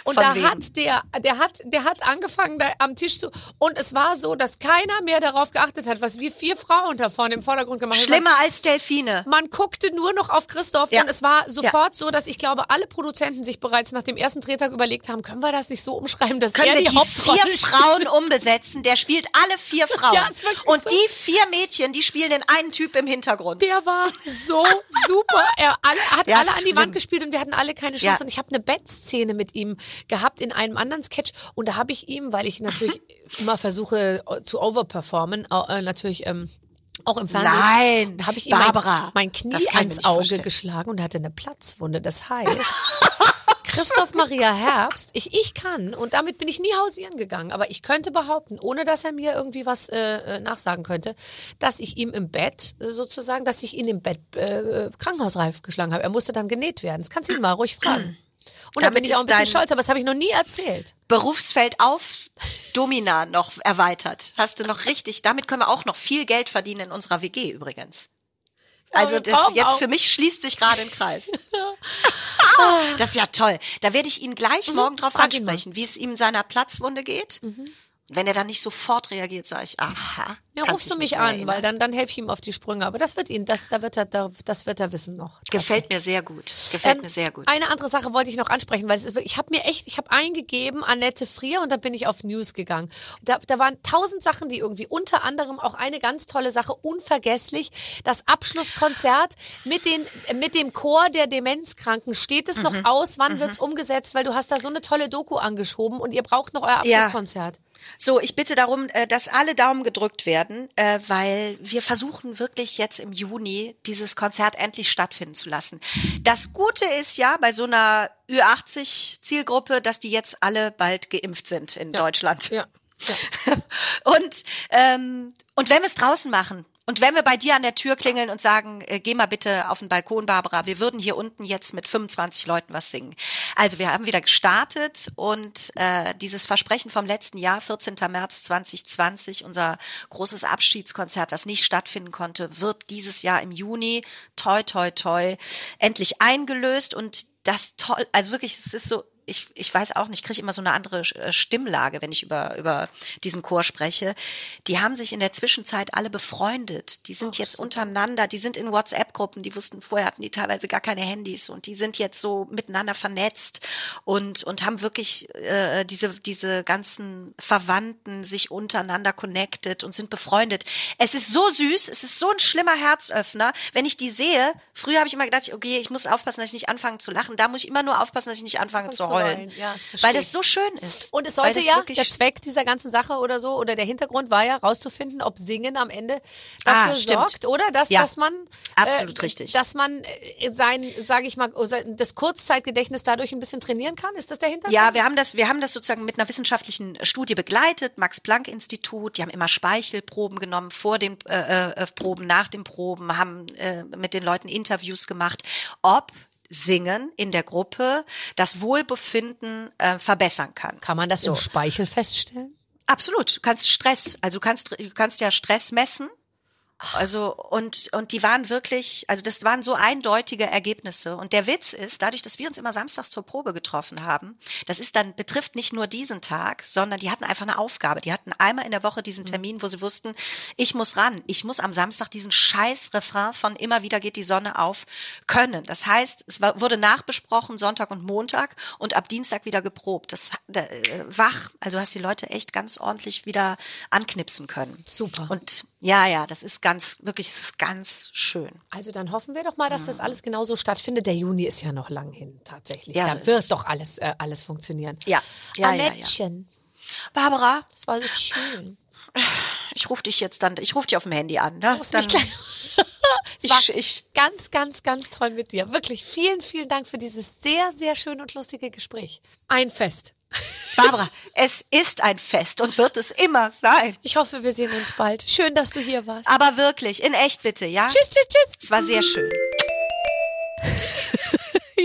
Und da wem? hat der, der hat, der hat angefangen da am Tisch zu. Und es war so, dass keiner mehr darauf geachtet hat, was wir vier Frauen da vorne im Vordergrund gemacht haben. Schlimmer als Delfine. Man guckte nur noch auf Christoph Ja. und es war sofort so, dass ich glaube, alle Produzenten sich bereits nach dem ersten Drehtag überlegt haben, können wir das nicht so umschreiben, dass Können er wir die, die Hauptrolle vier Frauen umbesetzen? Der spielt alle vier *laughs* Frauen. Ja, Und so. die vier Mädchen, die spielen den einen Typ im Hintergrund. Der war so super. Er alle, hat Ja, alle an die. Wand gespielt und wir hatten alle keine Chance. Ja. Und ich habe eine Bettszene mit ihm gehabt in einem anderen Sketch. Und da habe ich ihm, weil ich natürlich *laughs* immer versuche zu overperformen, äh, natürlich ähm, auch im Fernsehen. Nein, habe ich ihm Barbara, mein, mein Knie ans Auge vorstellen. geschlagen und er hatte eine Platzwunde. Das heißt, *laughs* Christoph Maria Herbst, ich, ich kann, und damit bin ich nie hausieren gegangen, aber ich könnte behaupten, ohne dass er mir irgendwie was äh, äh, nachsagen könnte, dass ich ihm im Bett äh, sozusagen, dass ich ihn im Bett äh, krankenhausreif geschlagen habe. Er musste dann genäht werden. Das kannst du ihn mal ruhig fragen. Und da Damit bin ich auch ein bisschen stolz, aber das habe ich noch nie erzählt. Berufsfeld auf Domina noch erweitert. Hast du noch richtig, damit können wir auch noch viel Geld verdienen in unserer WG übrigens. Also das jetzt für mich schließt sich gerade ein Kreis. *laughs* das ist ja toll. Da werde ich ihn gleich morgen drauf ansprechen, wie es ihm in seiner Platzwunde geht. Wenn er dann nicht sofort reagiert, sage ich, aha. Ja, rufst du mich an, weil dann, dann helfe ich ihm auf die Sprünge. Aber das wird ihn, das, da wird er, da, das wird er wissen noch. Gefällt mir sehr gut. Gefällt Ähm, mir sehr gut. Eine andere Sache wollte ich noch ansprechen, weil es wirklich- ich habe mir echt, ich habe eingegeben Annette Frier und dann bin ich auf News gegangen. Da, da waren tausend Sachen, die irgendwie unter anderem auch eine ganz tolle Sache, unvergesslich, das Abschlusskonzert mit, den, mit dem Chor der Demenzkranken. Steht es noch Mhm. aus? Wann wird's umgesetzt? Weil du hast da so eine tolle Doku angeschoben und ihr braucht noch euer Ja. So, ich bitte darum, äh, dass alle Daumen gedrückt werden, äh, weil wir versuchen wirklich jetzt im Juni dieses Konzert endlich stattfinden zu lassen. Das Gute ist ja bei so einer Ü80-Zielgruppe, dass die jetzt alle bald geimpft sind in Deutschland. Ja. *laughs* Und, ähm, und wenn wir es draußen machen und wenn wir bei dir an der Tür klingeln und sagen, äh, geh mal bitte auf den Balkon, Barbara, wir würden hier unten jetzt mit 25 Leuten was singen. Also wir haben wieder gestartet und äh, dieses Versprechen vom letzten Jahr, 14. März 2020, unser großes Abschiedskonzert, was nicht stattfinden konnte, wird dieses Jahr im Juni, toi, toi, toi, endlich eingelöst und das toll, also wirklich, es ist so ich, ich weiß auch nicht, ich kriege immer so eine andere äh, Stimmlage, wenn ich über, über diesen Chor spreche. Die haben sich in der Zwischenzeit alle befreundet. Die sind jetzt untereinander, die sind in WhatsApp-Gruppen, die wussten, vorher hatten die teilweise gar keine Handys und die sind jetzt so miteinander vernetzt und, und haben wirklich äh, diese, diese ganzen Verwandten sich untereinander connected und sind befreundet. Es ist so süß, es ist so ein schlimmer Herzöffner. Wenn ich die sehe, früher habe ich immer gedacht, okay, ich muss aufpassen, dass ich nicht anfange zu lachen. Da muss ich immer nur aufpassen, dass ich nicht anfange zu zu heulen. weinen. Ja, das weil das so schön ist. Und es sollte ja, der Zweck dieser ganzen Sache oder so, oder der Hintergrund war ja rauszufinden, ob Singen am Ende dafür Ah, sorgt, oder? Dass, Ja, dass man. absolut äh, richtig. Dass man äh, sein, sage ich mal, das Kurzzeitgedächtnis dadurch ein bisschen trainieren kann. Ist das der Hintergrund? Ja, wir haben das, wir haben das sozusagen mit einer wissenschaftlichen Studie begleitet, Max-Planck-Institut. Die haben immer Speichelproben genommen vor den äh, äh, Proben, nach den Proben, haben äh, mit den Leuten Interviews gemacht, ob Singen in der Gruppe das Wohlbefinden äh, verbessern kann. Kann man das So. im Speichel feststellen? Absolut. Du kannst Stress, also du kannst, du kannst ja Stress messen. Also, und, und die waren wirklich, also das waren so eindeutige Ergebnisse. Und der Witz ist, dadurch, dass wir uns immer samstags zur Probe getroffen haben, das ist dann, betrifft nicht nur diesen Tag, sondern die hatten einfach eine Aufgabe. Die hatten einmal in der Woche diesen Termin, wo sie wussten, ich muss ran. Ich muss am Samstag diesen scheiß Refrain von immer wieder geht die Sonne auf können. Das heißt, es war, wurde nachbesprochen Sonntag und Montag und ab Dienstag wieder geprobt. Das, äh, wach. Also hast die Leute echt ganz ordentlich wieder anknipsen können. Super. Und ja, ja, das ist ganz, wirklich, es ist ganz schön. Also dann hoffen wir doch mal, dass das alles genauso stattfindet. Der Juni ist ja noch lang hin, tatsächlich. Ja, da so wird es. doch alles, äh, alles funktionieren. Ja, ja, ja, ja. Annettchen, Barbara, Das war so schön. ich rufe dich jetzt dann, ich rufe dich auf dem Handy an. Ne? Muss Dann, *laughs* ich, ich, ganz, ganz, ganz toll mit dir. Wirklich vielen, vielen Dank für dieses sehr, sehr schön und lustige Gespräch. Ein Fest. Barbara, es ist ein Fest und wird es immer sein. Ich hoffe, wir sehen uns bald. Schön, dass du hier warst. Aber wirklich, in echt bitte, ja? Tschüss, tschüss, tschüss. Es war sehr schön.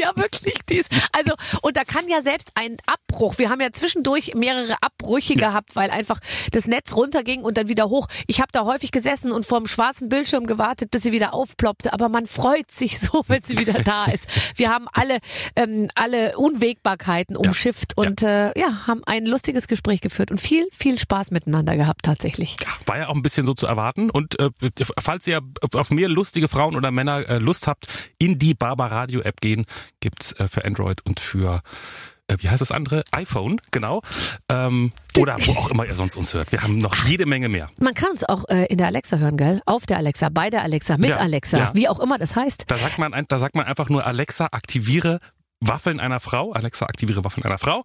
Ja, wirklich. Dies. Also, und da kann ja selbst ein Abbruch, wir haben ja zwischendurch mehrere Abbrüche gehabt, weil einfach das Netz runterging und dann wieder hoch. Ich habe da häufig gesessen und vor dem schwarzen Bildschirm gewartet, bis sie wieder aufploppte. Aber man freut sich so, *laughs* wenn sie wieder da ist. Wir haben alle, ähm, alle Unwägbarkeiten umschifft und Äh, ja, haben ein lustiges Gespräch geführt und viel, viel Spaß miteinander gehabt tatsächlich. War ja auch ein bisschen so zu erwarten. Und äh, falls ihr auf mehr lustige Frauen oder Männer äh, Lust habt, in die Barbar Radio App gehen, gibt's äh, für Android und für äh, wie heißt das andere? iPhone, genau. Ähm, oder wo auch immer ihr sonst uns hört. Wir haben noch jede Menge mehr. Man kann uns auch äh, in der Alexa hören, gell? Auf der Alexa, bei der Alexa, mit Ja, Alexa, ja. wie auch immer das heißt. Da sagt man, da sagt man einfach nur Alexa, aktiviere Waffeln einer Frau. Alexa, aktiviere Waffeln einer Frau.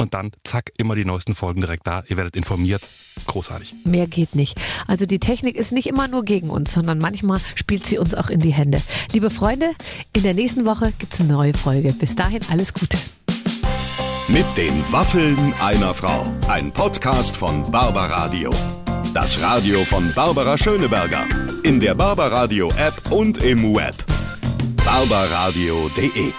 Und dann, zack, immer die neuesten Folgen direkt da. Ihr werdet informiert. Großartig. Mehr geht nicht. Also die Technik ist nicht immer nur gegen uns, sondern manchmal spielt sie uns auch in die Hände. Liebe Freunde, in der nächsten Woche gibt's eine neue Folge. Bis dahin alles Gute. Mit den Waffeln einer Frau. Ein Podcast von Barbaradio. Das Radio von Barbara Schöneberger. In der Barbaradio App und im Web. barbaradio.de